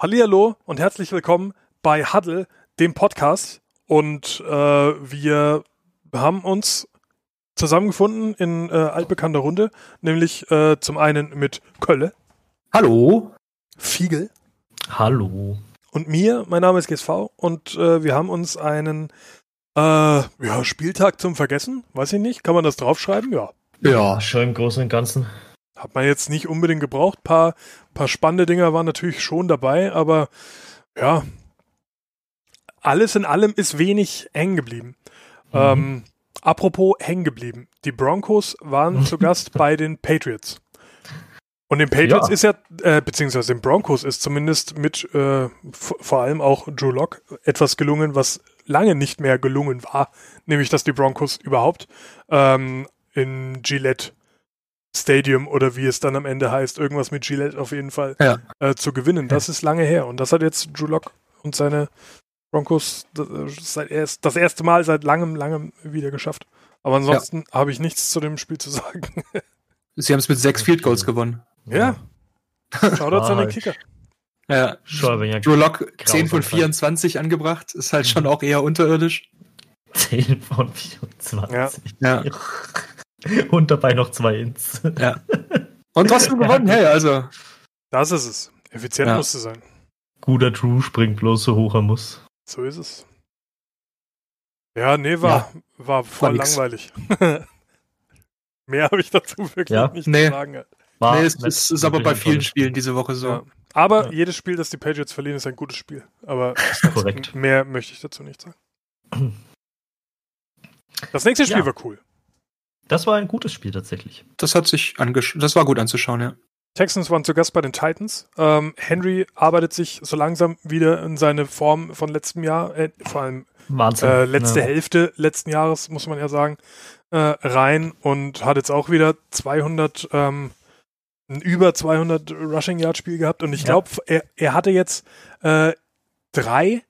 Hallihallo und herzlich willkommen bei Huddle, dem Podcast. Und äh, wir haben uns zusammengefunden in äh, altbekannter Runde, nämlich äh, zum einen mit Kölle. Hallo. Fiegel. Hallo. Und mir, mein Name ist GSV und äh, wir haben uns einen äh, ja, Spieltag zum Vergessen, weiß ich nicht, kann man das draufschreiben? Ja. Ja, schon im Großen und Ganzen. Hat man jetzt nicht unbedingt gebraucht. Paar, paar spannende Dinger waren natürlich schon dabei, aber ja, alles in allem ist wenig hängen geblieben. Mhm. Ähm, apropos hängen geblieben. Die Broncos waren zu Gast bei den Patriots. Und den Patriots ja. ist ja, äh, beziehungsweise den Broncos ist zumindest mit äh, vor allem auch Drew Lock etwas gelungen, was lange nicht mehr gelungen war, nämlich dass die Broncos überhaupt ähm, in Gillette Stadium oder wie es dann am Ende heißt, irgendwas mit Gillette auf jeden Fall, ja. äh, zu gewinnen. Das ja. ist lange her. Und das hat jetzt Drew Lock und seine Broncos das, erst, das erste Mal seit langem, langem wieder geschafft. Aber ansonsten ja. habe ich nichts zu dem Spiel zu sagen. Sie haben es mit sechs Field Goals gewonnen. Ja. Shoutouts an den Kicker. Ja, Drew Lock 10 von 24 angebracht, ist halt schon auch eher unterirdisch. 10 von 24. Ja. ja. Und dabei noch zwei Ins. Ja. Und trotzdem gewonnen, hey, also. Das ist es. Effizient ja. musste sein. Guter Drew springt bloß so hoch er muss. So ist es. Ja, nee, war, ja. war voll war langweilig. Mehr habe ich dazu wirklich ja. nicht nee. zu sagen. War nee, es ist, ist aber bei vielen Spielen diese Woche so. Ja. Aber jedes Spiel, das die Patriots verlieren, ist ein gutes Spiel. Aber Korrekt. mehr möchte ich dazu nicht sagen. Das nächste Spiel war cool. Das war ein gutes Spiel tatsächlich. Das hat sich angeschaut. Das war gut anzuschauen, ja. Texans waren zu Gast bei den Titans. Ähm, Henry arbeitet sich so langsam wieder in seine Form von letztem Jahr, äh, vor allem äh, letzte ja. Hälfte letzten Jahres, muss man ja sagen, äh, rein und hat jetzt auch wieder 200, ähm, ein über 200 Rushing Yard Spiel gehabt und ich glaube, ja. er, er hatte jetzt äh, drei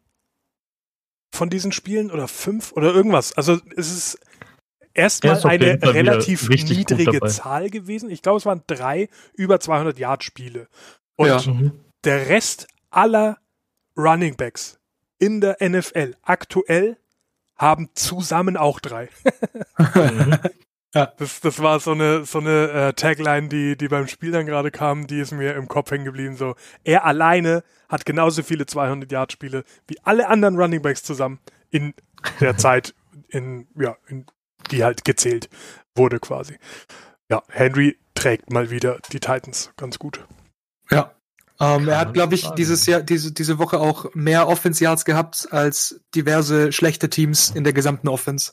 von diesen Spielen oder fünf oder irgendwas. Also es ist erstmal eine relativ niedrige Zahl gewesen. Ich glaube, es waren drei über 200 Yard Spiele. Und ja. Mhm. der Rest aller Running Backs in der NFL aktuell haben zusammen auch drei. ja. das, das war so eine, so eine äh, Tagline, die, die beim Spiel dann gerade kam, die ist mir im Kopf hängen geblieben. So, er alleine hat genauso viele 200 Yard Spiele wie alle anderen Running Backs zusammen in der Zeit, in, ja, in die halt gezählt wurde quasi. Ja, Henry trägt mal wieder die Titans ganz gut. Ja. Ähm, er hat, glaube ich, dieses Jahr, diese, diese Woche auch mehr Offense Yards gehabt als diverse schlechte Teams in der gesamten Offense.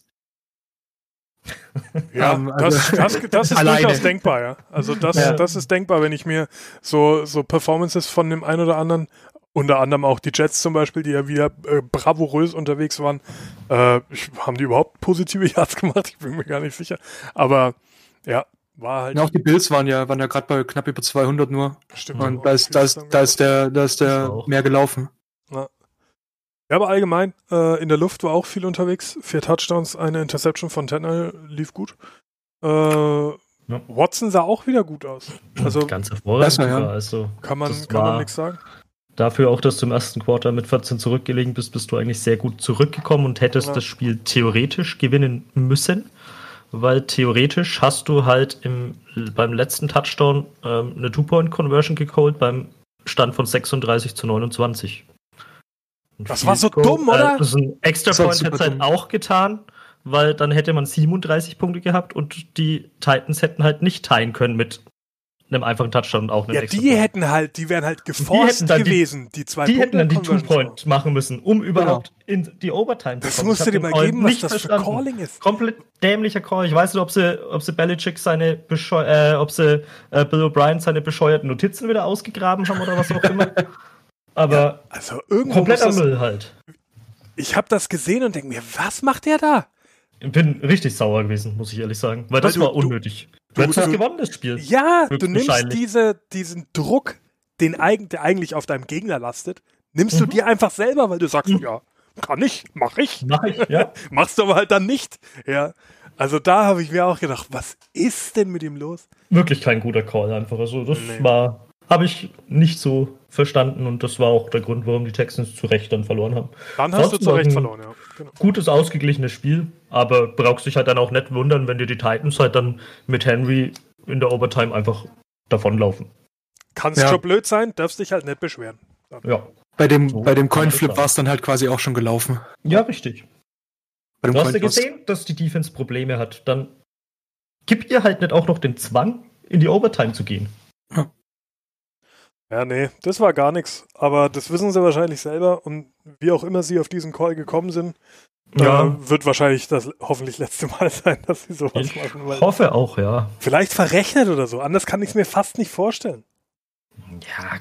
Ja, um, also das, das, das, ist alleine. durchaus denkbar, ja. Also das, ja. das ist denkbar, wenn ich mir so, so Performances von dem einen oder anderen unter anderem auch die Jets zum Beispiel, die ja wieder äh, bravourös unterwegs waren. Äh, haben die überhaupt positive Yards gemacht? Ich bin mir gar nicht sicher. Aber ja, war halt. Ja, auch die Bills waren ja, waren ja gerade bei knapp über 200 nur. Stimmt. Und da ist, da ist, da ist der, da ist der mehr gelaufen. Ja. ja aber allgemein, äh, in der Luft war auch viel unterwegs. Vier Touchdowns, eine Interception von Tannehill lief gut. Äh, ja. Watson sah auch wieder gut aus. Also, Ganz hervorragend. Besser, ja. Also, kann man, kann man nichts sagen. Dafür auch, dass du im ersten Quarter mit 14 zurückgelegen bist, bist du eigentlich sehr gut zurückgekommen und hättest ja. das Spiel theoretisch gewinnen müssen. Weil theoretisch hast du halt im, beim letzten Touchdown ähm, eine Two-Point-Conversion geholt beim Stand von 36 zu 29. das war so dumm, oder? Äh, das ein Extra Point hätte es halt auch getan, weil dann hätte man 37 Punkte gehabt und die Titans hätten halt nicht teilen können mit einem einfachen Touchdown und auch einem Ja, die Point. hätten halt, die wären halt geforst gewesen, die, die zwei Die hätten dann die Two-Point machen müssen, um überhaupt genau. in die Overtime zu kommen. Das musst du dir mal geben, was das verstanden. für Calling ist. Komplett dämlicher Call. Ich weiß nicht, ob sie, ob sie Belichick seine Bescheu äh, ob sie äh, Bill O'Brien seine bescheuerten Notizen wieder ausgegraben haben oder was auch immer. Aber ja, also kompletter Müll halt. Ich habe das gesehen und denke mir, was macht der da? Ich bin richtig sauer gewesen, muss ich ehrlich sagen, weil, weil das du, war unnötig. Du, Du hättest das gewonnen, das Spiel. Ja, du nimmst diese, diesen Druck, den, der eigentlich auf deinem Gegner lastet, nimmst mhm. du dir einfach selber, weil du sagst, mhm. ja, kann ich, mach ich. Mach ich, ja. Machst du aber halt dann nicht. Ja. Also da habe ich mir auch gedacht, was ist denn mit ihm los? Wirklich kein guter Call einfach. Also das nee. war habe ich nicht so verstanden und das war auch der Grund, warum die Texans zu Recht dann verloren haben. Dann hast Sonst du zu Recht verloren, ja. Genau. Gutes, ausgeglichenes Spiel, aber brauchst dich halt dann auch nicht wundern, wenn dir die Titans halt dann mit Henry in der Overtime einfach davonlaufen. Kannst ja. schon blöd sein, darfst dich halt nicht beschweren. Dann. Ja. Bei dem, so, bei dem Coinflip war es dann halt quasi auch schon gelaufen. Ja, richtig. du hast ja gesehen, dass die Defense Probleme hat. Dann gib ihr halt nicht auch noch den Zwang, in die Overtime zu gehen. Ja. Ja, nee, das war gar nichts. Aber das wissen sie wahrscheinlich selber und wie auch immer sie auf diesen Call gekommen sind, ja. Äh, wird wahrscheinlich das hoffentlich letzte Mal sein, dass sie sowas ich machen. Ich hoffe auch, ja. Vielleicht verrechnet oder so. Anders kann ich es mir fast nicht vorstellen. Ja.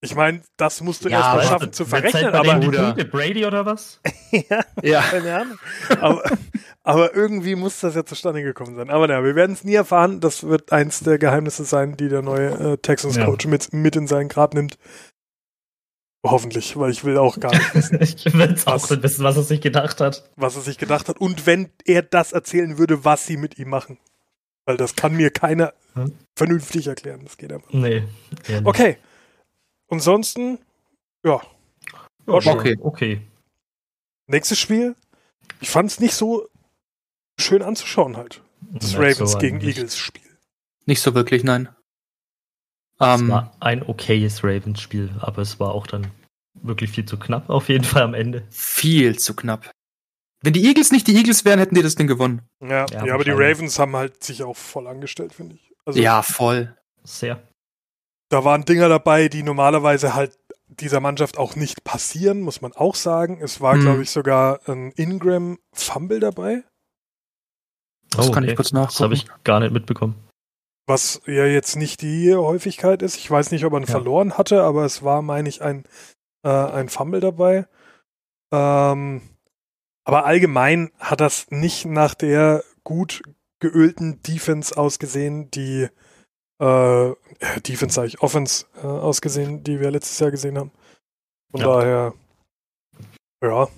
Ich meine, das musst du ja, erst mal schaffen zu verrechnen. aber mit Brady oder was? ja, ja, keine Ahnung. Aber, aber, irgendwie muss das ja zustande gekommen sein. Aber naja, wir werden es nie erfahren. Das wird eins der Geheimnisse sein, die der neue äh, Texans-Coach ja. mit, mit in seinen Grab nimmt. Hoffentlich, weil ich will auch gar nicht wissen. ich will es auch nicht wissen, was er sich gedacht hat. Was er sich gedacht hat. Und wenn er das erzählen würde, was sie mit ihm machen. Weil das kann mir keiner hm? vernünftig erklären. Das geht einfach. Nee. Okay. Ansonsten, ja. War schön. Okay. okay. Nächstes Spiel. Ich fand es nicht so schön anzuschauen halt. Das nicht Ravens so gegen Eagles Spiel. Nicht so wirklich, nein. Es um, war ein okayes Ravens-Spiel, aber es war auch dann wirklich viel zu knapp, auf jeden Fall am Ende. Viel zu knapp. Wenn die Eagles nicht die Eagles wären, hätten die das Ding gewonnen. Ja, ja, ja aber die Ravens haben halt sich auch voll angestellt, finde ich. Also, ja, voll. Sehr. Da waren Dinger dabei, die normalerweise halt dieser Mannschaft auch nicht passieren, muss man auch sagen. Es war, hm. glaube ich, sogar ein Ingram Fumble dabei. Das oh, kann okay. ich kurz nachgucken. Das habe ich gar nicht mitbekommen. Was ja jetzt nicht die Häufigkeit ist. Ich weiß nicht, ob er ihn ja. verloren hatte, aber es war, meine ich, ein, äh, ein Fumble dabei. Ähm, aber allgemein hat das nicht nach der gut geölten Defense ausgesehen, die äh, Defense sage ich, Offense äh, ausgesehen, die wir letztes Jahr gesehen haben. Von ja. daher, ja.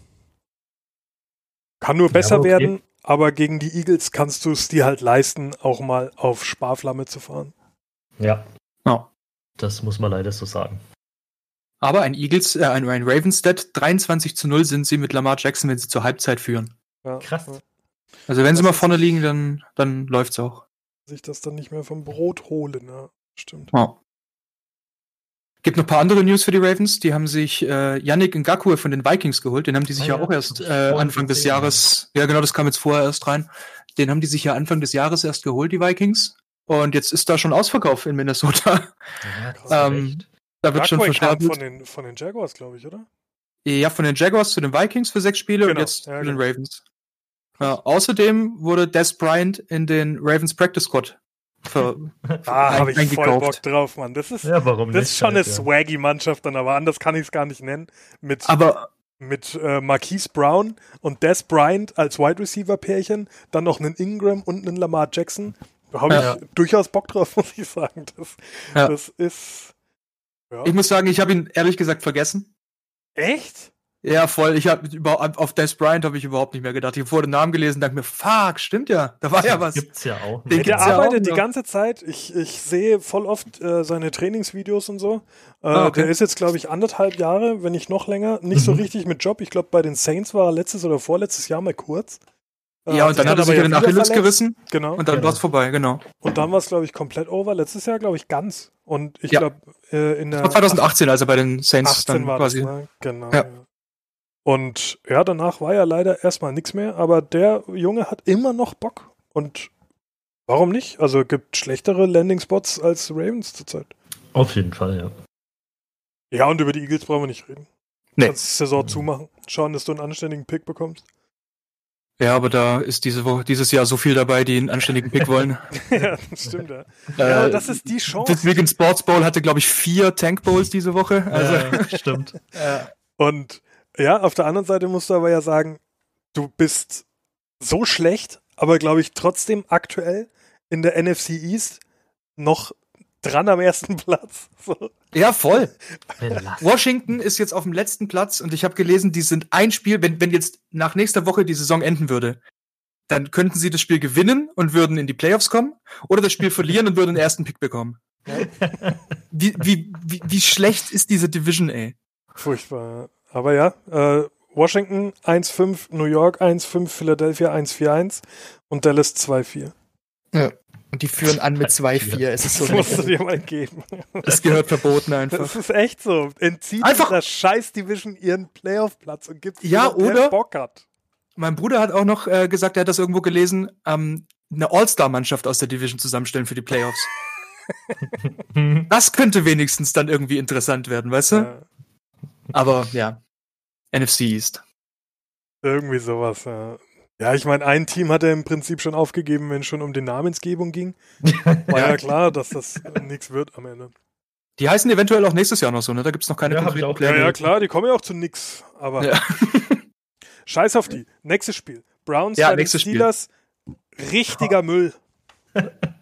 Kann nur besser ja, okay. werden, aber gegen die Eagles kannst du es dir halt leisten, auch mal auf Sparflamme zu fahren. Ja. Oh. Das muss man leider so sagen. Aber ein Eagles, äh, ein, ein Ravenstat 23 zu 0 sind sie mit Lamar Jackson, wenn sie zur Halbzeit führen. Ja, Krass. Also wenn das sie mal vorne liegen, dann, dann läuft's auch. Sich das dann nicht mehr vom Brot holen, ja. Stimmt. Oh. Gibt noch ein paar andere News für die Ravens. Die haben sich äh, Yannick Ngakwe von den Vikings geholt. Den haben die sich ah, ja, ja, auch erst äh, Anfang des Jahres. Ja, genau, das kam jetzt vorher erst rein. Den haben die sich ja Anfang des Jahres erst geholt, die Vikings. Und jetzt ist da schon Ausverkauf in Minnesota. Ja, ähm, da wird schon verschärft. Von den, von den Jaguars, glaube ich, oder? Ja, von den Jaguars zu den Vikings für sechs Spiele genau. und jetzt ja, zu den genau. Ravens. Ja, außerdem wurde Des Bryant in den Ravens Practice Squad für, ah, habe ich voll Bock drauf, Mann. Das ist, ja, warum das ist schon halt, eine ja. swaggy Mannschaft dann, aber anders kann ich es gar nicht nennen. Mit, aber mit äh, Marquise Brown und Des Bryant als Wide Receiver Pärchen, dann noch einen Ingram und einen Lamar Jackson. Da habe ja. ich durchaus Bock drauf, muss ich sagen. Das, ja. das ist. Ja. Ich muss sagen, ich habe ihn ehrlich gesagt vergessen. Echt? Ja, voll. Ich habe auf Des Bryant habe ich überhaupt nicht mehr gedacht. Ich habe vor den Namen gelesen und dachte mir, fuck, stimmt ja. Da war ja was. Gibt's ja auch. Den der arbeitet ja auch die ganze Zeit. Ich, ich sehe voll oft äh, seine Trainingsvideos und so. Äh, ah, okay. Der ist jetzt, glaube ich, anderthalb Jahre, wenn nicht noch länger, nicht mhm. so richtig mit Job. Ich glaube, bei den Saints war er letztes oder vorletztes Jahr mal kurz. Äh, ja, und dann hat er sich ja den Achilles gerissen. Genau. Und dann ja. war es vorbei, genau. Und dann war es, glaube ich, komplett over. Letztes Jahr, glaube ich, ganz. Und ich ja. glaube, äh, in der. 2018, als er bei den Saints 18 dann war quasi. Das, ne? Genau. Ja. Und ja, danach war ja leider erstmal nichts mehr, aber der Junge hat immer noch Bock. Und warum nicht? Also gibt schlechtere Landing-Spots als Ravens zurzeit. Auf jeden Fall, ja. Ja, und über die Eagles brauchen wir nicht reden. Nee. Kannst die Saison zumachen. Schauen, dass du einen anständigen Pick bekommst. Ja, aber da ist diese Woche, dieses Jahr so viel dabei, die einen anständigen Pick wollen. ja, das stimmt, ja. Äh, ja, das ist die Chance. Deswegen Sports Bowl hatte, glaube ich, vier Tank Bowls diese Woche. Also. Ja, stimmt. Und ja, auf der anderen Seite musst du aber ja sagen, du bist so schlecht, aber glaube ich trotzdem aktuell in der NFC East noch dran am ersten Platz. So. Ja, voll. Washington ist jetzt auf dem letzten Platz und ich habe gelesen, die sind ein Spiel, wenn, wenn jetzt nach nächster Woche die Saison enden würde, dann könnten sie das Spiel gewinnen und würden in die Playoffs kommen oder das Spiel verlieren und würden den ersten Pick bekommen. wie, wie, wie, wie schlecht ist diese Division, ey? Furchtbar. Aber ja, äh, Washington 1-5, New York 1-5, Philadelphia 1-4-1 und Dallas 2-4. Ja. Und die führen an mit 2-4. Es ist so das musst du dir mal geben. Das gehört verboten einfach. Das ist echt so. Entzieht einfach der scheiß Division ihren Playoff-Platz und gibt ja, oder Bock hat. Mein Bruder hat auch noch äh, gesagt, er hat das irgendwo gelesen, ähm, eine All-Star-Mannschaft aus der Division zusammenstellen für die Playoffs. das könnte wenigstens dann irgendwie interessant werden, weißt du? Ja. Aber ja, NFC East. Irgendwie sowas, ja. Ja, ich meine, ein Team hat er im Prinzip schon aufgegeben, wenn es schon um die Namensgebung ging. War ja klar, dass das nichts wird am Ende. Die heißen eventuell auch nächstes Jahr noch so, ne? Da gibt es noch keine ja, konkreten Pläne. Ja, ja, klar, die kommen ja auch zu nix. Aber ja. scheiß auf die. Nächstes Spiel. Browns ja, bei Steelers. Spiel. Richtiger Müll.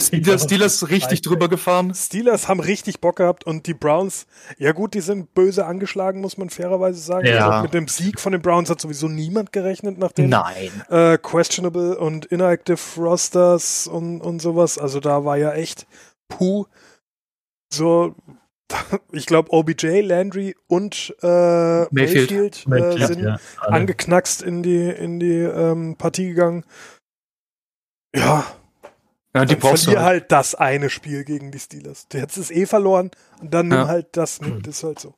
Steelers, Steelers richtig drüber gefahren. Steelers haben richtig Bock gehabt und die Browns, ja gut, die sind böse angeschlagen, muss man fairerweise sagen. Ja. Also mit dem Sieg von den Browns hat sowieso niemand gerechnet nach den äh, questionable und inactive Rosters und, und sowas. Also da war ja echt puh. So, ich glaube, OBJ, Landry und äh, Mayfield, Mayfield äh, sind ja, angeknackst in die, in die ähm, Partie gegangen. Ja, ja, die dann verlier halt. halt das eine Spiel gegen die Steelers. Du hättest es eh verloren und dann nimm halt das mit. Das ist halt so.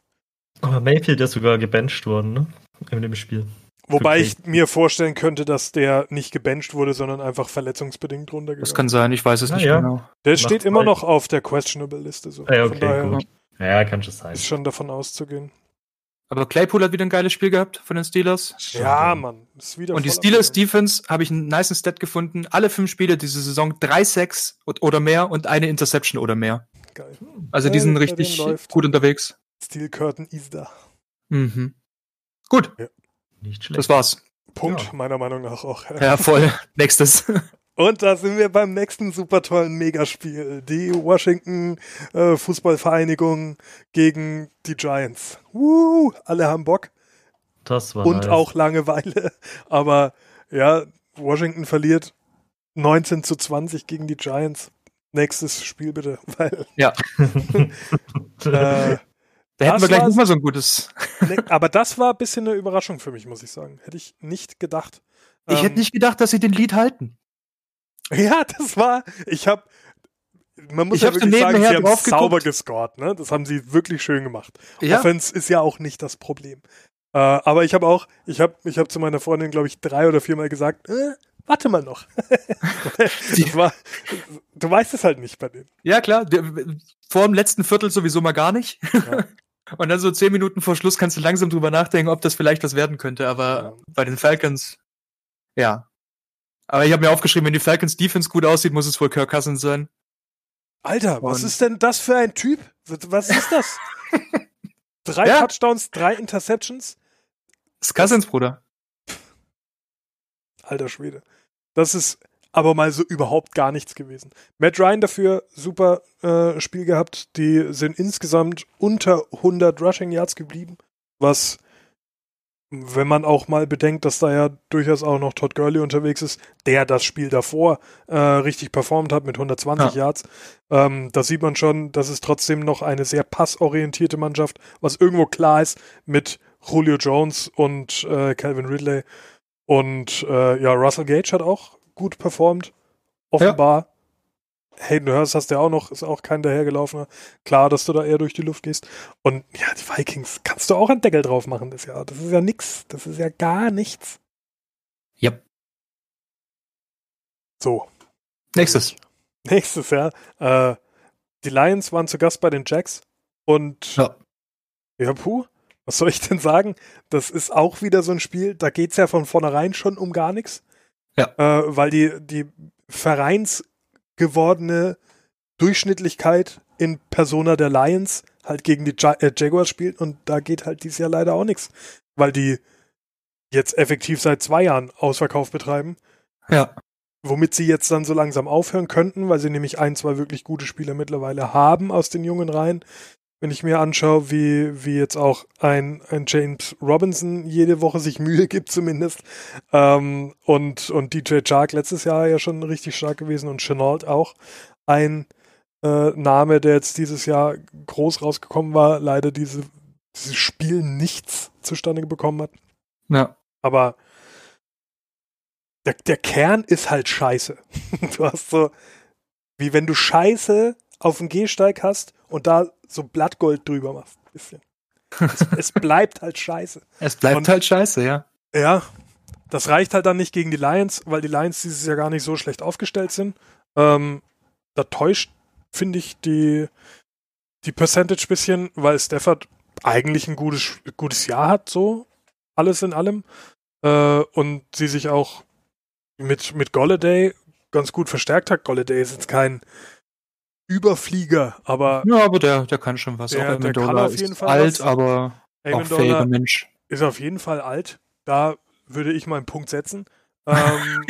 Aber Mayfield ist sogar gebencht worden, ne? In dem Spiel. Wobei ich mir vorstellen könnte, dass der nicht gebencht wurde, sondern einfach verletzungsbedingt runtergegangen. Das kann sein, ich weiß es ja, nicht ja. genau. Der Macht steht immer noch auf der questionable Liste. So. Ja, okay, daher gut. Ja, kann schon sein. Ist schon davon auszugehen. Aber Claypool hat wieder ein geiles Spiel gehabt von den Steelers. Ja, Mann. Ist wieder Und die Steelers Defense habe ich einen nice Stat gefunden. Alle fünf Spiele diese Saison drei Sacks oder mehr und eine Interception oder mehr. Geil. Also die sind ja, richtig gut unterwegs. Steel Curtain ist da. Mhm. Gut. Ja. Nicht schlecht. Das war's. Punkt, ja. meiner Meinung nach auch. Ja, voll. Nächstes. Und da sind wir beim nächsten super tollen Megaspiel. Die Washington äh, Fußballvereinigung gegen die Giants. Woo, alle haben Bock. Das war Und nice. auch Langeweile. Aber ja, Washington verliert 19 zu 20 gegen die Giants. Nächstes Spiel bitte, weil. Ja. äh, da hätten wir gleich nicht mal so ein gutes. ne, aber das war ein bisschen eine Überraschung für mich, muss ich sagen. Hätte ich nicht gedacht. Ich ähm, hätte nicht gedacht, dass sie den Lied halten. Ja, das war, ich habe, man muss ich ja wirklich sagen, sie haben sauber gescored, ne? Das haben sie wirklich schön gemacht. Ja. Offense ist ja auch nicht das Problem. Äh, aber ich habe auch, ich habe ich hab zu meiner Freundin, glaube ich, drei oder viermal gesagt, äh, warte mal noch. war, du weißt es halt nicht bei denen. Ja, klar. Vor dem letzten Viertel sowieso mal gar nicht. Ja. Und dann so zehn Minuten vor Schluss kannst du langsam drüber nachdenken, ob das vielleicht was werden könnte. Aber ja. bei den Falcons, ja, aber ich habe mir aufgeschrieben, wenn die Falcons Defense gut aussieht, muss es wohl Kirk Cousins sein. Alter, was ist denn das für ein Typ? Was ist das? drei ja. Touchdowns, drei Interceptions. Das ist Cousins, Bruder. Alter Schwede. Das ist aber mal so überhaupt gar nichts gewesen. Matt Ryan dafür super äh, Spiel gehabt. Die sind insgesamt unter 100 Rushing Yards geblieben, was wenn man auch mal bedenkt, dass da ja durchaus auch noch Todd Gurley unterwegs ist, der das Spiel davor äh, richtig performt hat mit 120 ja. Yards, ähm, da sieht man schon, dass es trotzdem noch eine sehr passorientierte Mannschaft, was irgendwo klar ist mit Julio Jones und äh, Calvin Ridley. Und äh, ja, Russell Gage hat auch gut performt, offenbar. Ja. Hayden Hurst hast du ja auch noch, ist auch kein dahergelaufener. Klar, dass du da eher durch die Luft gehst. Und ja, die Vikings kannst du auch einen Deckel drauf machen das Jahr. Das ist ja nix. Das ist ja gar nichts. Yep. So. Nächstes. Nächstes, ja. Äh, die Lions waren zu Gast bei den Jacks und ja. ja, puh, was soll ich denn sagen? Das ist auch wieder so ein Spiel, da geht es ja von vornherein schon um gar nichts. Ja. Äh, weil die, die Vereins gewordene Durchschnittlichkeit in Persona der Lions halt gegen die ja äh, Jaguars spielt und da geht halt dieses Jahr leider auch nichts, weil die jetzt effektiv seit zwei Jahren Ausverkauf betreiben. Ja. Womit sie jetzt dann so langsam aufhören könnten, weil sie nämlich ein, zwei wirklich gute Spieler mittlerweile haben aus den jungen Reihen. Wenn ich mir anschaue, wie, wie jetzt auch ein, ein James Robinson jede Woche sich Mühe gibt zumindest ähm, und, und DJ Chark letztes Jahr ja schon richtig stark gewesen und Chenault auch ein äh, Name, der jetzt dieses Jahr groß rausgekommen war, leider diese, dieses Spiel nichts zustande bekommen hat. Ja. Aber der, der Kern ist halt scheiße. du hast so, wie wenn du Scheiße auf dem Gehsteig hast und da so Blattgold drüber machst. Bisschen. Es, es bleibt halt scheiße. Es bleibt und, halt scheiße, ja. Ja, das reicht halt dann nicht gegen die Lions, weil die Lions dieses Jahr gar nicht so schlecht aufgestellt sind. Ähm, da täuscht, finde ich, die, die Percentage bisschen, weil Stafford eigentlich ein gutes, gutes Jahr hat, so alles in allem. Äh, und sie sich auch mit, mit Golladay ganz gut verstärkt hat. Golladay ist jetzt kein Überflieger, aber. Ja, aber der, der kann schon was. Der, der kann auf jeden Fall alt, was. aber auch fähiger Mensch. Ist auf jeden Fall alt. Da würde ich meinen Punkt setzen. Ähm,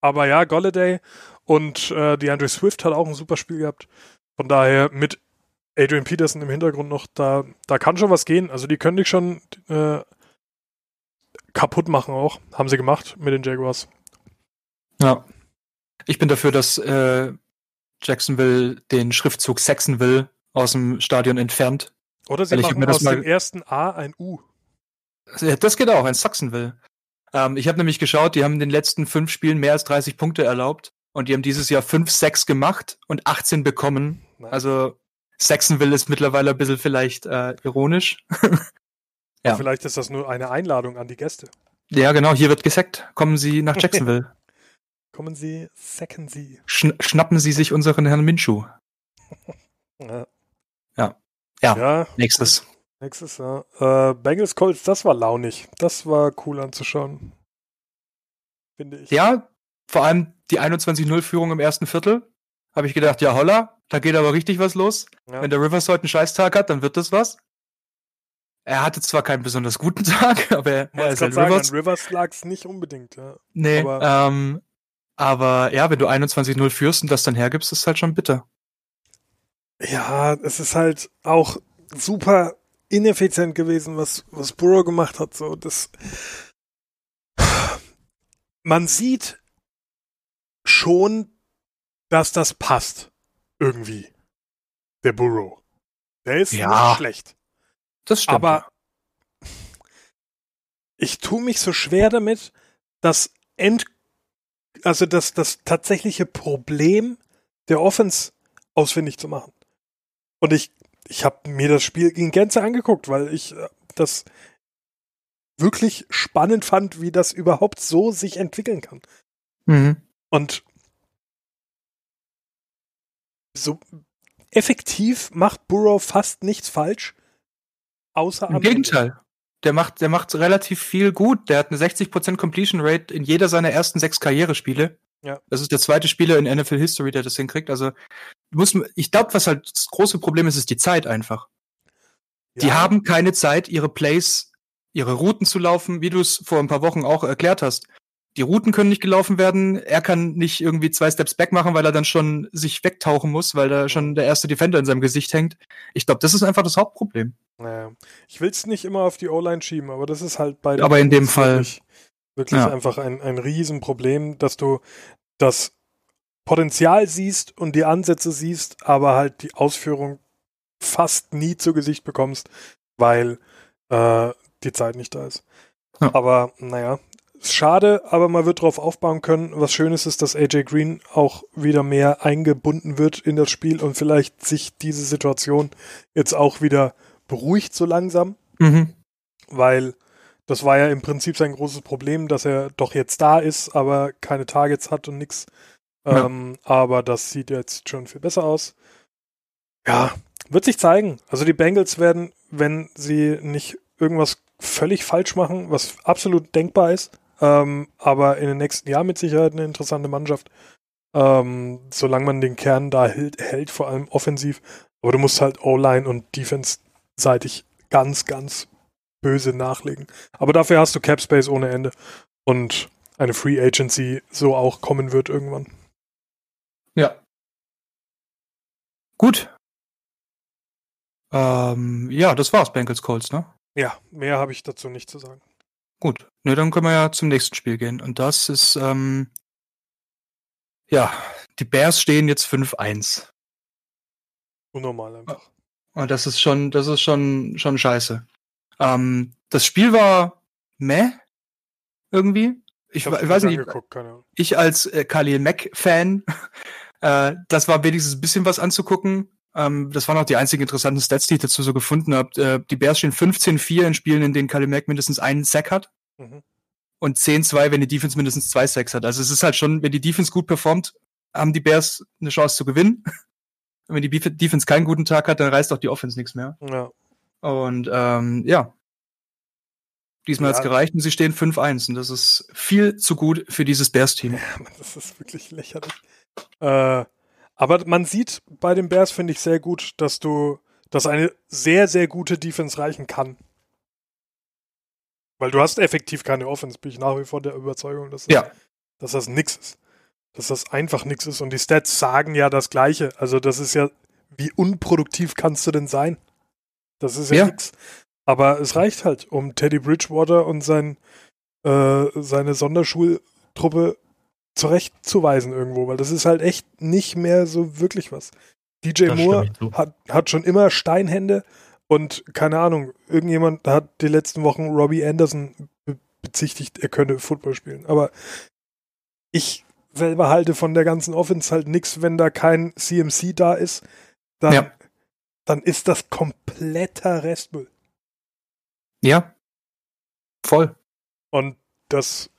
aber ja, Golladay und äh, DeAndre Swift hat auch ein super Spiel gehabt. Von daher mit Adrian Peterson im Hintergrund noch, da, da kann schon was gehen. Also die können dich schon äh, kaputt machen auch. Haben sie gemacht mit den Jaguars. Ja. Ich bin dafür, dass äh, Jacksonville den Schriftzug Saxonville aus dem Stadion entfernt. Oder sie machen aus dem ersten A ein U. Das geht auch, ein Saxonville. Ähm, ich habe nämlich geschaut, die haben in den letzten fünf Spielen mehr als 30 Punkte erlaubt und die haben dieses Jahr 5, 6 gemacht und 18 bekommen. Nein. Also Saxonville ist mittlerweile ein bisschen vielleicht äh, ironisch. ja. Vielleicht ist das nur eine Einladung an die Gäste. Ja, genau, hier wird gesackt. Kommen Sie nach Jacksonville. Kommen Sie, sacken Sie. Schn schnappen Sie sich unseren Herrn Minshu. ja. ja. Ja. Ja. Nächstes. Nächstes, ja. Äh, Bengals Colts, das war launig. Das war cool anzuschauen. Finde ich. Ja, vor allem die 21-0-Führung im ersten Viertel. Habe ich gedacht, ja holla, da geht aber richtig was los. Ja. Wenn der Rivers heute einen Scheißtag hat, dann wird das was. Er hatte zwar keinen besonders guten Tag, aber er, er ist halt sagen, Rivers. An Rivers lag es nicht unbedingt, ja. Nee, aber, ähm, aber ja, wenn du 21-0 führst und das dann hergibst, ist halt schon bitter. Ja, es ist halt auch super ineffizient gewesen, was, was Burrow gemacht hat. So, das, man sieht schon, dass das passt. Irgendwie. Der Burrow. Der ist ja, nicht schlecht. Das stimmt. Aber ich tue mich so schwer damit, das End, also das, das tatsächliche Problem der Offense ausfindig zu machen. Und ich ich habe mir das Spiel in Gänze angeguckt, weil ich äh, das wirklich spannend fand, wie das überhaupt so sich entwickeln kann. Mhm. Und so effektiv macht Burrow fast nichts falsch, außer Im Gegenteil. Der macht, der macht relativ viel gut. Der hat eine 60% Completion Rate in jeder seiner ersten sechs Karrierespiele. Ja. Das ist der zweite Spieler in NFL History, der das hinkriegt. Also muss, ich glaube, was halt das große Problem ist, ist die Zeit einfach. Ja. Die haben keine Zeit, ihre Plays, ihre Routen zu laufen, wie du es vor ein paar Wochen auch erklärt hast. Die Routen können nicht gelaufen werden. Er kann nicht irgendwie zwei Steps back machen, weil er dann schon sich wegtauchen muss, weil da schon der erste Defender in seinem Gesicht hängt. Ich glaube, das ist einfach das Hauptproblem. Naja. Ich will es nicht immer auf die O-Line schieben, aber das ist halt bei Aber in dem Fall wirklich, wirklich ja. einfach ein, ein Riesenproblem, dass du das Potenzial siehst und die Ansätze siehst, aber halt die Ausführung fast nie zu Gesicht bekommst, weil äh, die Zeit nicht da ist. Ja. Aber naja, schade, aber man wird darauf aufbauen können. Was Schönes ist, dass AJ Green auch wieder mehr eingebunden wird in das Spiel und vielleicht sich diese Situation jetzt auch wieder beruhigt so langsam. Mhm. Weil das war ja im Prinzip sein großes Problem, dass er doch jetzt da ist, aber keine Targets hat und nichts ähm, Aber das sieht jetzt schon viel besser aus. Ja, wird sich zeigen. Also die Bengals werden, wenn sie nicht irgendwas völlig falsch machen, was absolut denkbar ist, ähm, aber in den nächsten Jahren mit Sicherheit eine interessante Mannschaft. Ähm, solange man den Kern da hält, hält, vor allem offensiv. Aber du musst halt O-Line und Defense-seitig ganz, ganz böse nachlegen. Aber dafür hast du Cap Space ohne Ende. Und eine Free Agency so auch kommen wird irgendwann. Ja. Gut. Ähm, ja, das war's, Bengals Colts, ne? Ja, mehr habe ich dazu nicht zu sagen. Gut, ne, dann können wir ja zum nächsten Spiel gehen. Und das ist, ähm, ja, die Bears stehen jetzt 5-1. Unnormal einfach. Und das ist schon, das ist schon, schon scheiße. Ähm, das Spiel war meh irgendwie. Ich, ich weiß nicht. Ich als äh, Khalil Mack-Fan, äh, das war wenigstens ein bisschen was anzugucken. Ähm, das waren auch die einzigen interessanten Stats, die ich dazu so gefunden habe. Äh, die Bears stehen 15-4 in Spielen, in denen Khalil Mack mindestens einen Sack hat. Mhm. Und 10-2, wenn die Defense mindestens zwei Sacks hat. Also es ist halt schon, wenn die Defense gut performt, haben die Bears eine Chance zu gewinnen. Und wenn die Defense keinen guten Tag hat, dann reißt auch die Offense nichts mehr. Ja. Und ähm, ja. Diesmal ja. hat es gereicht und sie stehen 5-1 und das ist viel zu gut für dieses Bears-Team. Ja, das ist wirklich lächerlich. Äh, aber man sieht bei den Bears, finde ich, sehr gut, dass du, dass eine sehr, sehr gute Defense reichen kann. Weil du hast effektiv keine Offense, bin ich nach wie vor der Überzeugung, dass, ja. dass das nix ist. Dass das einfach nix ist. Und die Stats sagen ja das Gleiche. Also das ist ja, wie unproduktiv kannst du denn sein? Das ist ja, ja. nix. Aber es reicht halt, um Teddy Bridgewater und sein, äh, seine Sonderschultruppe zurechtzuweisen irgendwo, weil das ist halt echt nicht mehr so wirklich was. DJ das Moore hat, hat schon immer Steinhände und keine Ahnung, irgendjemand hat die letzten Wochen Robbie Anderson be bezichtigt, er könne Football spielen. Aber ich selber halte von der ganzen Offense halt nichts, wenn da kein CMC da ist, dann, ja. dann ist das kompletter Restmüll. Ja. Voll. Und das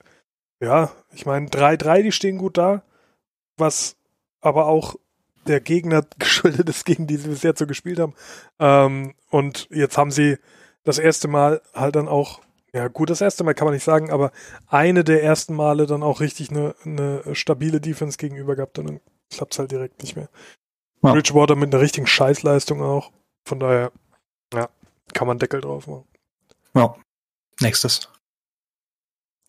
ja, ich meine, 3-3, die stehen gut da, was aber auch der Gegner geschuldet ist, gegen die sie bisher so gespielt haben. Ähm, und jetzt haben sie das erste Mal halt dann auch, ja gut, das erste Mal kann man nicht sagen, aber eine der ersten Male dann auch richtig eine, eine stabile Defense gegenüber gehabt und dann klappt es halt direkt nicht mehr. Ja. Bridgewater mit einer richtigen Scheißleistung auch. Von daher, ja, kann man Deckel drauf machen. Ja. Nächstes.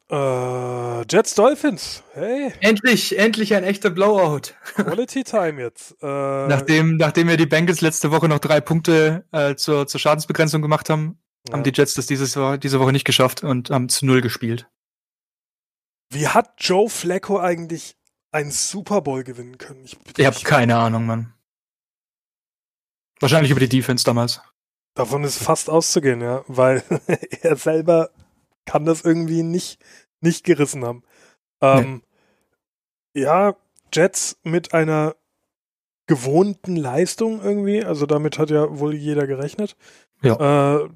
Äh, Jets Dolphins. Hey. Endlich, endlich ein echter Blowout. Quality Time jetzt. Äh, nachdem, nachdem wir die Bengals letzte Woche noch drei Punkte äh, zur, zur Schadensbegrenzung gemacht haben, ja. haben die Jets das dieses, diese Woche nicht geschafft und haben zu null gespielt. Wie hat Joe Flacco eigentlich einen Super Bowl gewinnen können? Ich, ich habe keine Ahnung, Mann. Wahrscheinlich über die Defense damals. Davon ist fast auszugehen, ja, weil er selber kann das irgendwie nicht, nicht gerissen haben. Ähm, nee. Ja, Jets mit einer gewohnten Leistung irgendwie, also damit hat ja wohl jeder gerechnet. Ja. Äh,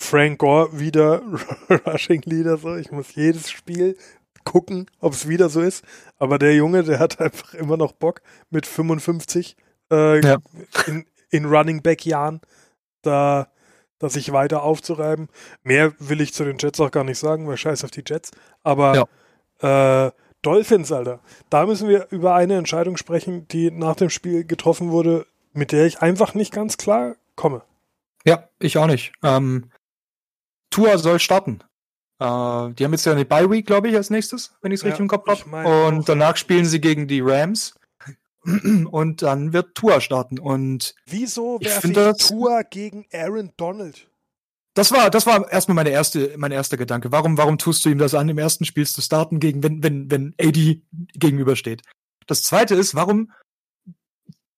Frank Gore wieder Rushing Leader, so. Ich muss jedes Spiel gucken, ob es wieder so ist. Aber der Junge, der hat einfach immer noch Bock mit 55 äh, ja. in, in Running Back Jahren da das sich weiter aufzureiben. Mehr will ich zu den Jets auch gar nicht sagen, weil scheiß auf die Jets. Aber ja. äh, Dolphins, Alter, da müssen wir über eine Entscheidung sprechen, die nach dem Spiel getroffen wurde, mit der ich einfach nicht ganz klar komme. Ja, ich auch nicht. Ähm, Tour soll starten. Äh, die haben jetzt ja eine Bye Week, glaube ich, als nächstes, wenn ich es ja, richtig im Kopf habe. Und danach spielen sie gegen die Rams. Und dann wird Tua starten. Und wieso werfe ich, ich Tua gegen Aaron Donald? Das war, das war erstmal meine erste, mein erster Gedanke. Warum, warum tust du ihm das an, im ersten Spiel zu starten, gegen, wenn, wenn, wenn AD gegenübersteht? Das zweite ist, warum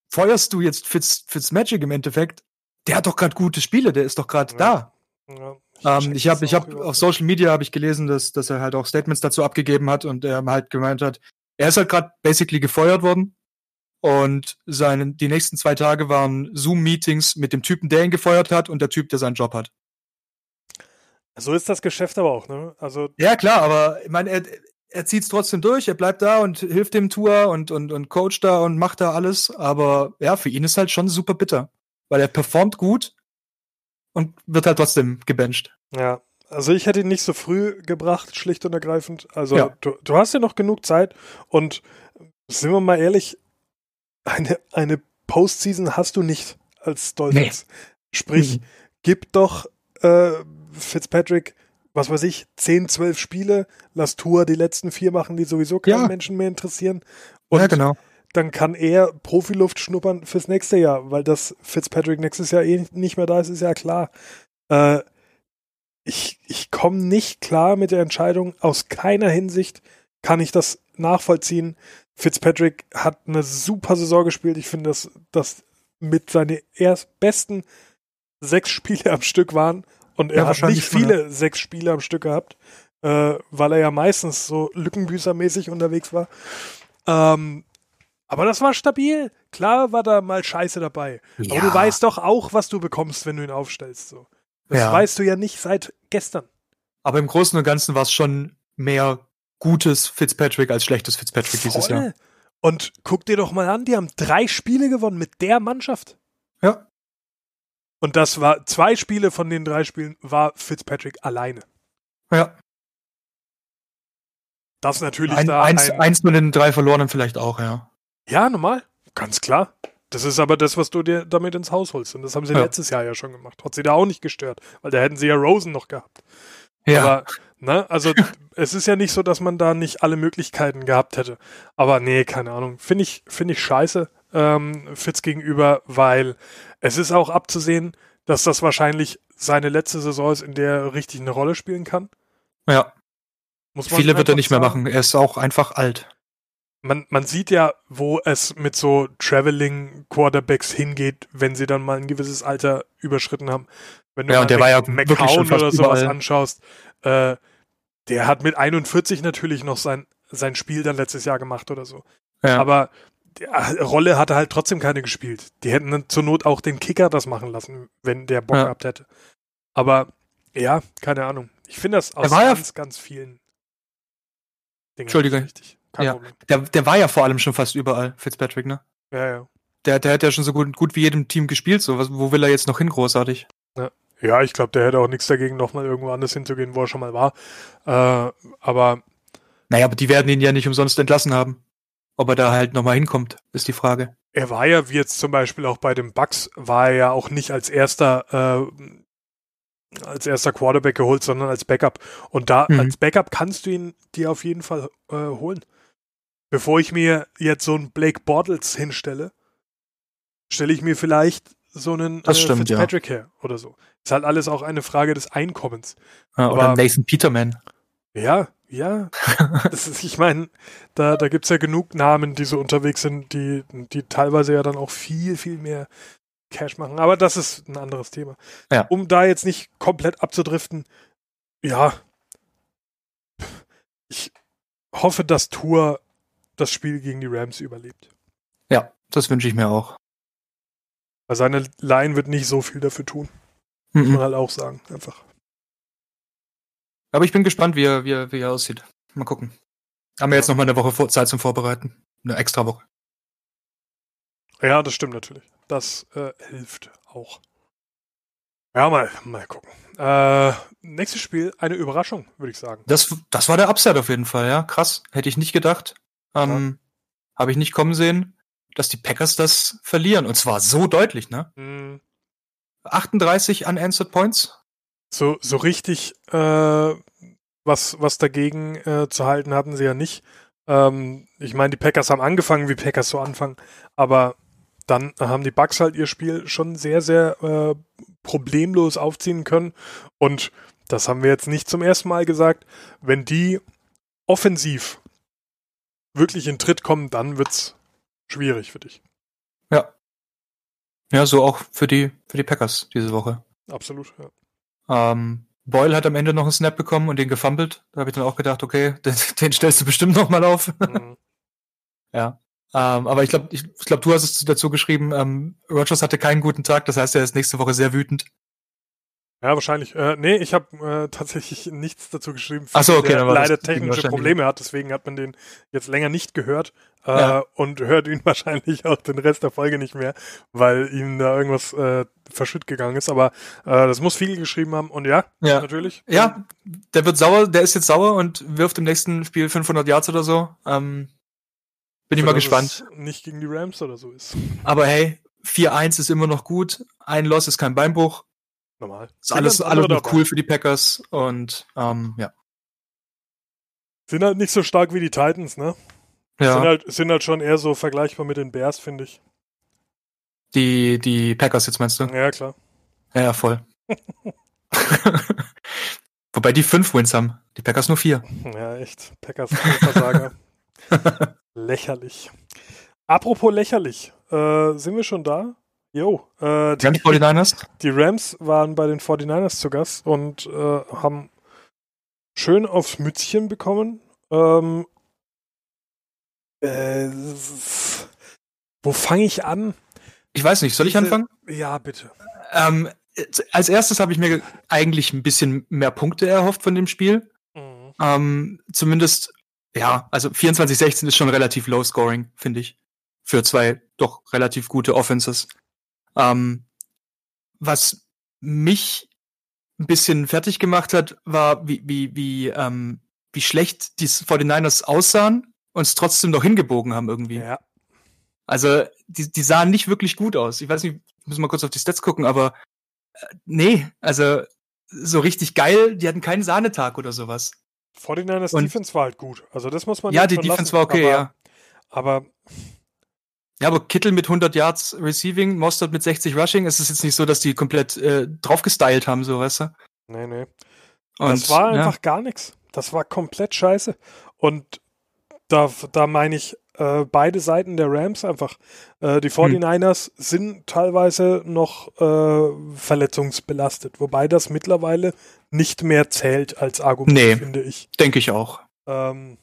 feuerst du jetzt Fitz, Fitzmagic im Endeffekt? Der hat doch gerade gute Spiele, der ist doch gerade ja. da. Ja, ich ähm, ich habe ich hab, auf Social Media habe ich gelesen, dass, dass er halt auch Statements dazu abgegeben hat und er halt gemeint hat, er ist halt gerade basically gefeuert worden und seine, die nächsten zwei Tage waren Zoom-Meetings mit dem Typen, der ihn gefeuert hat und der Typ, der seinen Job hat. So ist das Geschäft aber auch, ne? Also ja, klar, aber ich meine, er, er zieht es trotzdem durch, er bleibt da und hilft dem Tour und, und, und coacht da und macht da alles. Aber ja, für ihn ist halt schon super bitter. Weil er performt gut und wird halt trotzdem gebencht. Ja, also ich hätte ihn nicht so früh gebracht, schlicht und ergreifend. Also ja. du, du hast ja noch genug Zeit und sind wir mal ehrlich, eine, eine Postseason hast du nicht als Dolphins. Nee. Sprich, mhm. gib doch äh, Fitzpatrick, was weiß ich, 10, 12 Spiele, lass Tour die letzten vier machen, die sowieso keinen ja. Menschen mehr interessieren. Und ja, genau. dann kann er Profiluft schnuppern fürs nächste Jahr, weil das Fitzpatrick nächstes Jahr eh nicht mehr da ist, ist ja klar. Äh, ich ich komme nicht klar mit der Entscheidung. Aus keiner Hinsicht kann ich das nachvollziehen, Fitzpatrick hat eine super Saison gespielt. Ich finde, dass das mit seinen erst besten sechs Spiele am Stück waren. Und er ja, hat nicht viele ja. sechs Spiele am Stück gehabt, äh, weil er ja meistens so Lückenbüßermäßig unterwegs war. Ähm, aber das war stabil. Klar war da mal Scheiße dabei. Ja. Aber du weißt doch auch, was du bekommst, wenn du ihn aufstellst. So. Das ja. weißt du ja nicht seit gestern. Aber im Großen und Ganzen war es schon mehr gutes Fitzpatrick als schlechtes Fitzpatrick Voll. dieses Jahr. Und guck dir doch mal an, die haben drei Spiele gewonnen mit der Mannschaft. Ja. Und das war, zwei Spiele von den drei Spielen war Fitzpatrick alleine. Ja. Das natürlich ein, da. Eins, ein, eins von den drei verlorenen vielleicht auch, ja. Ja, normal. Ganz klar. Das ist aber das, was du dir damit ins Haus holst. Und das haben sie ja. letztes Jahr ja schon gemacht. Hat sie da auch nicht gestört, weil da hätten sie ja Rosen noch gehabt. Ja. Aber, ne, also es ist ja nicht so, dass man da nicht alle Möglichkeiten gehabt hätte. Aber nee, keine Ahnung. Finde ich, finde ich scheiße, ähm, Fitz gegenüber, weil es ist auch abzusehen, dass das wahrscheinlich seine letzte Saison ist, in der er richtig eine Rolle spielen kann. Ja. Viele wird er nicht sagen. mehr machen. Er ist auch einfach alt man, man sieht ja, wo es mit so Traveling Quarterbacks hingeht, wenn sie dann mal ein gewisses Alter überschritten haben. Wenn du ja, und der war ja McCown oder sowas überall. anschaust, äh, der hat mit 41 natürlich noch sein, sein Spiel dann letztes Jahr gemacht oder so. Ja. Aber die äh, Rolle hat er halt trotzdem keine gespielt. Die hätten dann zur Not auch den Kicker das machen lassen, wenn der Bock ja. gehabt hätte. Aber ja, keine Ahnung. Ich finde das aus ganz, ja ganz vielen Dingen Entschuldige. richtig. Kein ja. Problem. Der, der war ja vor allem schon fast überall, Fitzpatrick, ne? Ja, ja. Der, der hat ja schon so gut, gut wie jedem Team gespielt, so. Was, wo will er jetzt noch hin, großartig? Ja, ich glaube, der hätte auch nichts dagegen, nochmal irgendwo anders hinzugehen, wo er schon mal war. Äh, aber. Naja, aber die werden ihn ja nicht umsonst entlassen haben. Ob er da halt nochmal hinkommt, ist die Frage. Er war ja, wie jetzt zum Beispiel auch bei den Bucks, war er ja auch nicht als erster äh, als erster Quarterback geholt, sondern als Backup. Und da mhm. als Backup kannst du ihn dir auf jeden Fall äh, holen. Bevor ich mir jetzt so einen Blake Bortles hinstelle, stelle ich mir vielleicht so einen das äh, stimmt, Fitzpatrick ja. her oder so. Ist halt alles auch eine Frage des Einkommens. Ja, oder Aber, Nathan Peterman. Ja, ja. ist, ich meine, da, da gibt es ja genug Namen, die so unterwegs sind, die, die teilweise ja dann auch viel, viel mehr Cash machen. Aber das ist ein anderes Thema. Ja. Um da jetzt nicht komplett abzudriften, ja. Ich hoffe, dass Tour das Spiel gegen die Rams überlebt. Ja, das wünsche ich mir auch. Weil seine Line wird nicht so viel dafür tun. Mhm. Muss man halt auch sagen, einfach. Aber ich bin gespannt, wie er, wie er, wie er aussieht. Mal gucken. Haben wir jetzt noch mal eine Woche Zeit zum Vorbereiten. Eine extra Woche. Ja, das stimmt natürlich. Das äh, hilft auch. Ja, mal, mal gucken. Äh, nächstes Spiel, eine Überraschung, würde ich sagen. Das, das war der Upside auf jeden Fall, ja. Krass. Hätte ich nicht gedacht. Ähm, ja. Habe ich nicht kommen sehen, dass die Packers das verlieren. Und zwar so deutlich, ne? Mhm. 38 unanswered Points. So, so richtig äh, was, was dagegen äh, zu halten hatten sie ja nicht. Ähm, ich meine, die Packers haben angefangen, wie Packers so anfangen, aber dann haben die Bucks halt ihr Spiel schon sehr, sehr äh, problemlos aufziehen können. Und das haben wir jetzt nicht zum ersten Mal gesagt. Wenn die offensiv wirklich in Tritt kommen, dann wird's schwierig für dich. Ja. Ja, so auch für die, für die Packers diese Woche. Absolut, ja. Ähm, Boyle hat am Ende noch einen Snap bekommen und den gefummelt. Da habe ich dann auch gedacht, okay, den, den stellst du bestimmt noch mal auf. Mhm. ja. Ähm, aber ich glaube, ich, ich glaube, du hast es dazu geschrieben, ähm, Rogers hatte keinen guten Tag, das heißt, er ist nächste Woche sehr wütend. Ja, wahrscheinlich. Äh, nee, ich habe äh, tatsächlich nichts dazu geschrieben, Ach so, okay, der leider technische Probleme hat, deswegen hat man den jetzt länger nicht gehört äh, ja. und hört ihn wahrscheinlich auch den Rest der Folge nicht mehr, weil ihm da irgendwas äh, verschütt gegangen ist. Aber äh, das muss viel geschrieben haben und ja, ja. natürlich. Ja, der wird sauer, der ist jetzt sauer und wirft im nächsten Spiel 500 Yards oder so. Ähm, bin ich mal gespannt. nicht gegen die Rams oder so ist. Aber hey, 4-1 ist immer noch gut. Ein Loss ist kein Beinbruch. Normal. Ist alles, alles noch cool für die Packers und ähm, ja. Sind halt nicht so stark wie die Titans, ne? Ja. Sind halt, sind halt schon eher so vergleichbar mit den Bears, finde ich. Die, die Packers jetzt meinst du? Ja, klar. Ja, ja voll. Wobei die fünf Wins haben. Die Packers nur vier. Ja, echt. Packers Versager. lächerlich. Apropos lächerlich, äh, sind wir schon da? Jo. Äh, die, die 49ers? Die Rams waren bei den 49ers zu Gast und äh, haben schön aufs Mützchen bekommen. Ähm, äh, wo fange ich an? Ich weiß nicht, soll ich anfangen? Ja, bitte. Ähm, als erstes habe ich mir eigentlich ein bisschen mehr Punkte erhofft von dem Spiel. Mhm. Ähm, zumindest, ja, also 24-16 ist schon relativ low scoring, finde ich. Für zwei doch relativ gute Offenses. Ähm, was mich ein bisschen fertig gemacht hat, war, wie, wie, wie, ähm, wie schlecht die 49ers aussahen und es trotzdem noch hingebogen haben irgendwie. Ja. Also, die, die sahen nicht wirklich gut aus. Ich weiß nicht, müssen wir kurz auf die Stats gucken, aber äh, nee, also so richtig geil, die hatten keinen Sahnetag oder sowas. 49ers und, Defense war halt gut. Also das muss man Ja, die Defense lassen, war okay, aber, ja. Aber ja, aber Kittel mit 100 Yards Receiving, Mostert mit 60 Rushing, es ist jetzt nicht so, dass die komplett äh, draufgestylt haben, so, weißt du? Nee, nee. Und, das war einfach ja. gar nichts. Das war komplett scheiße. Und da, da meine ich äh, beide Seiten der Rams einfach. Äh, die 49ers hm. sind teilweise noch äh, verletzungsbelastet, wobei das mittlerweile nicht mehr zählt als Argument, nee, finde ich. Denke ich auch. Ähm,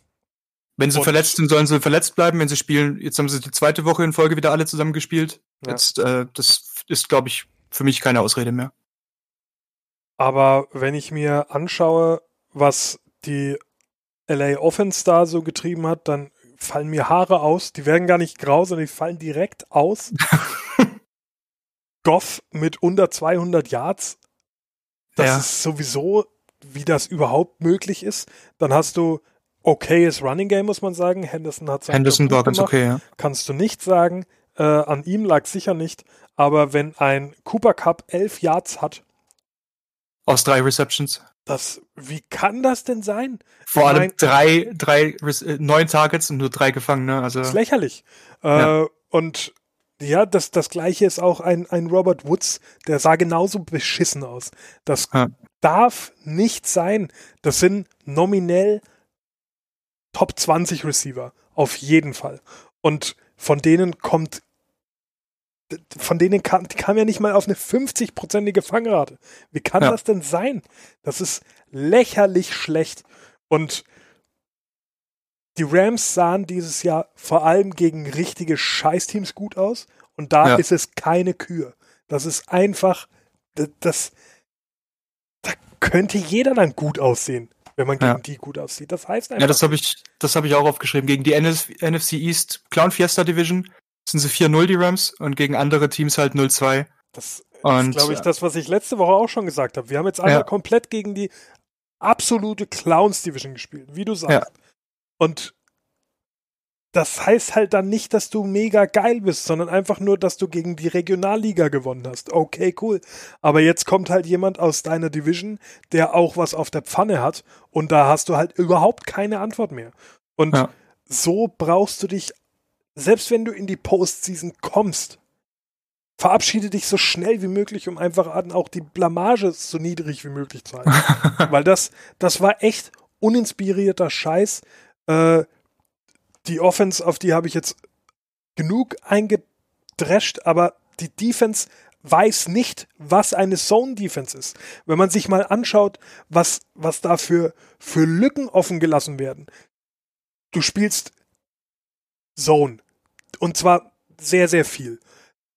wenn sie und verletzt sind, sollen sie verletzt bleiben. Wenn sie spielen, jetzt haben sie die zweite Woche in Folge wieder alle zusammen gespielt. Ja. Jetzt, äh, das ist, glaube ich, für mich keine Ausrede mehr. Aber wenn ich mir anschaue, was die LA Offense da so getrieben hat, dann fallen mir Haare aus. Die werden gar nicht grau, sondern die fallen direkt aus. Goff mit unter 200 Yards. Das ja. ist sowieso, wie das überhaupt möglich ist. Dann hast du okayes Running Game, muss man sagen. Henderson hat sein Henderson war ganz okay, ja. Kannst du nicht sagen. Äh, an ihm lag sicher nicht. Aber wenn ein Cooper Cup elf Yards hat. Aus drei Receptions. Das, wie kann das denn sein? Vor allem mein, drei, drei, äh, neun Targets und nur drei Gefangene. Also. Das ist lächerlich. Ja. Äh, und ja, das, das gleiche ist auch ein, ein Robert Woods, der sah genauso beschissen aus. Das ja. darf nicht sein. Das sind nominell Top 20 Receiver. Auf jeden Fall. Und von denen kommt, von denen kam, die kam ja nicht mal auf eine 50-prozentige Fangrate. Wie kann ja. das denn sein? Das ist lächerlich schlecht. Und die Rams sahen dieses Jahr vor allem gegen richtige Scheißteams gut aus. Und da ja. ist es keine Kür. Das ist einfach, das, das, da könnte jeder dann gut aussehen wenn man gegen ja. die gut aussieht. Das heißt einfach. Ja, das habe ich, das habe ich auch aufgeschrieben. Gegen die NFC East Clown Fiesta Division sind sie 4-0 die Rams und gegen andere Teams halt 0-2. Das und, ist, glaube ich, das, was ich letzte Woche auch schon gesagt habe. Wir haben jetzt einmal ja. komplett gegen die absolute Clowns Division gespielt, wie du sagst. Ja. Und das heißt halt dann nicht, dass du mega geil bist, sondern einfach nur, dass du gegen die Regionalliga gewonnen hast. Okay, cool. Aber jetzt kommt halt jemand aus deiner Division, der auch was auf der Pfanne hat und da hast du halt überhaupt keine Antwort mehr. Und ja. so brauchst du dich, selbst wenn du in die Postseason kommst, verabschiede dich so schnell wie möglich, um einfach auch die Blamage so niedrig wie möglich zu halten. Weil das, das war echt uninspirierter Scheiß. Äh, die Offense, auf die habe ich jetzt genug eingedrescht, aber die Defense weiß nicht, was eine Zone-Defense ist. Wenn man sich mal anschaut, was, was da für, für Lücken offen gelassen werden. Du spielst Zone. Und zwar sehr, sehr viel.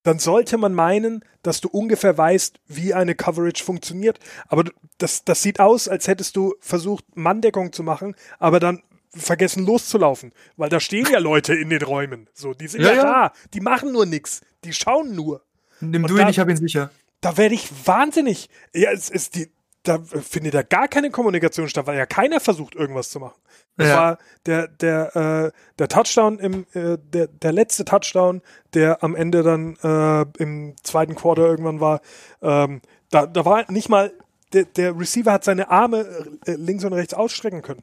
Dann sollte man meinen, dass du ungefähr weißt, wie eine Coverage funktioniert. Aber das, das sieht aus, als hättest du versucht, Manndeckung zu machen, aber dann vergessen loszulaufen, weil da stehen ja Leute in den Räumen. So, die sind ja, ja da, die machen nur nichts, die schauen nur. Nimm Und du ihn, ich hab ihn sicher. Da werde ich wahnsinnig. Ja, es ist die, da findet ja gar keine Kommunikation statt, weil ja keiner versucht, irgendwas zu machen. Das ja. war der, der, äh, der Touchdown im, äh, der, der letzte Touchdown, der am Ende dann äh, im zweiten Quarter irgendwann war. Ähm, da, da war nicht mal, der, der Receiver hat seine Arme äh, links und rechts ausstrecken können.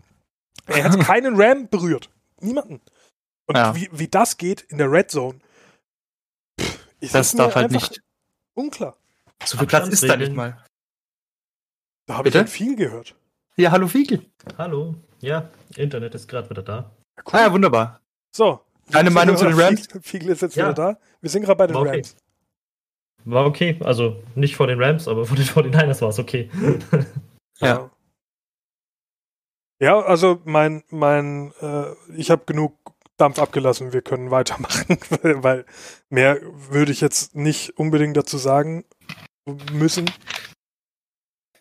Er hat keinen Ram berührt. Niemanden. Und ja. wie, wie das geht in der Red Zone, ist das darf halt nicht. Unklar. So viel Platz ist da nicht mal. Da habe ich dann viel gehört. Ja, hallo Fiegel. Hallo. Ja, Internet ist gerade wieder da. Ja, cool. Ah ja, wunderbar. So. Deine Meinung zu den Rams? Fiegel ist jetzt ja. wieder da. Wir sind gerade bei den okay. Rams. War okay. Also nicht vor den Rams, aber vor den 49ers war es okay. ja. Ja, also mein, mein, äh, ich habe genug Dampf abgelassen, wir können weitermachen, weil mehr würde ich jetzt nicht unbedingt dazu sagen müssen.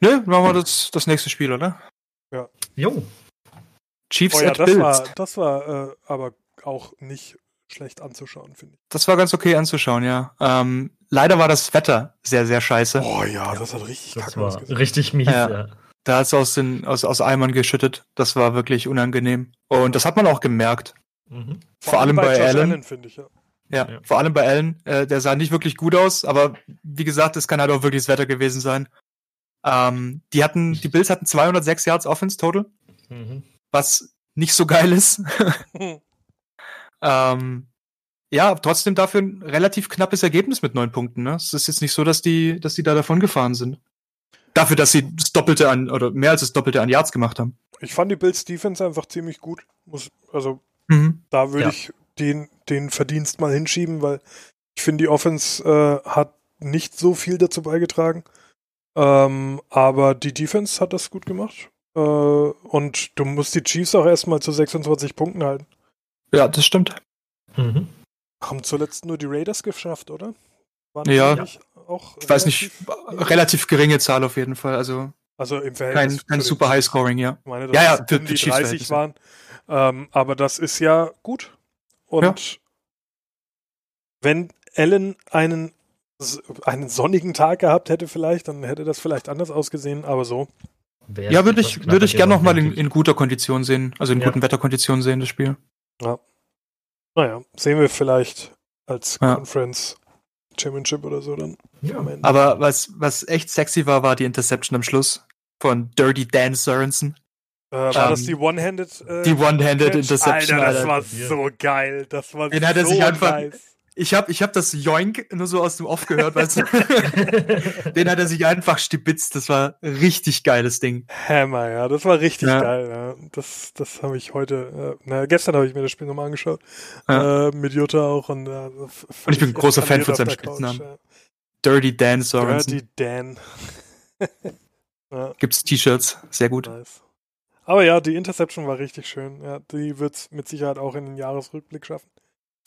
Ne, machen wir das, das nächste Spiel, oder? Ja. Jo. Chiefs oh ja, das Bills. war, das war äh, aber auch nicht schlecht anzuschauen, finde ich. Das war ganz okay anzuschauen, ja. Ähm, leider war das Wetter sehr, sehr scheiße. Oh ja, das hat richtig das war richtig mies, ja. ja. Da hat es aus, aus, aus Eimern geschüttet. Das war wirklich unangenehm. Und das hat man auch gemerkt. Mhm. Vor, vor, allem bei, bei Allen. Allen finde ich, ja. Ja, ja, vor allem bei Allen. Äh, der sah nicht wirklich gut aus, aber wie gesagt, es kann halt auch wirklich das Wetter gewesen sein. Ähm, die hatten, die Bills hatten 206 Yards Offense total, mhm. was nicht so geil ist. ähm, ja, trotzdem dafür ein relativ knappes Ergebnis mit neun Punkten. Ne? Es ist jetzt nicht so, dass die, dass die da davon gefahren sind. Dafür, dass sie das Doppelte an, oder mehr als das Doppelte an Yards gemacht haben. Ich fand die Bills Defense einfach ziemlich gut. Muss, also, mhm. da würde ja. ich den, den Verdienst mal hinschieben, weil ich finde, die Offense äh, hat nicht so viel dazu beigetragen. Ähm, aber die Defense hat das gut gemacht. Äh, und du musst die Chiefs auch erstmal zu 26 Punkten halten. Ja, das stimmt. Mhm. Haben zuletzt nur die Raiders geschafft, oder? Waren ja, auch ich weiß nicht, relativ geringe Zahl auf jeden Fall. Also, also im Verhältnis. Kein, kein super Highscoring, ja. Ich meine, dass ja, ja, für, um die 30 waren. Ähm, aber das ist ja gut. Und ja. wenn Allen einen, einen sonnigen Tag gehabt hätte, vielleicht, dann hätte das vielleicht anders ausgesehen, aber so. Ja, würde ich, würde ich gerne nochmal in, in guter Kondition sehen, also in ja. guten Wetterkonditionen sehen, das Spiel. Ja. Naja, sehen wir vielleicht als ja. Conference Championship oder so dann. Ja. Aber was, was echt sexy war, war die Interception am Schluss von Dirty Dan Sorensen. Äh, war um, das ähm, die One-Handed? Äh, die One-Handed Interception. Alter, das Alter. war so geil. Das war Den hat er sich einfach, nice. Ich habe ich hab das Joink nur so aus dem Off gehört, weißt du? Den hat er sich einfach stibitzt. Das war ein richtig geiles Ding. Hammer, ja. Das war richtig ja. geil. Ja. Das, das habe ich heute, äh, na, gestern habe ich mir das Spiel nochmal angeschaut. Ja. Äh, mit Jutta auch. Und, äh, und ich bin ein großer Fan von seinem Spitznamen. Ja. Dirty Dan Sorensen. Dirty Dan. ja. Gibt's T-Shirts. Sehr gut. Nice. Aber ja, die Interception war richtig schön. Ja, die wird's mit Sicherheit auch in den Jahresrückblick schaffen.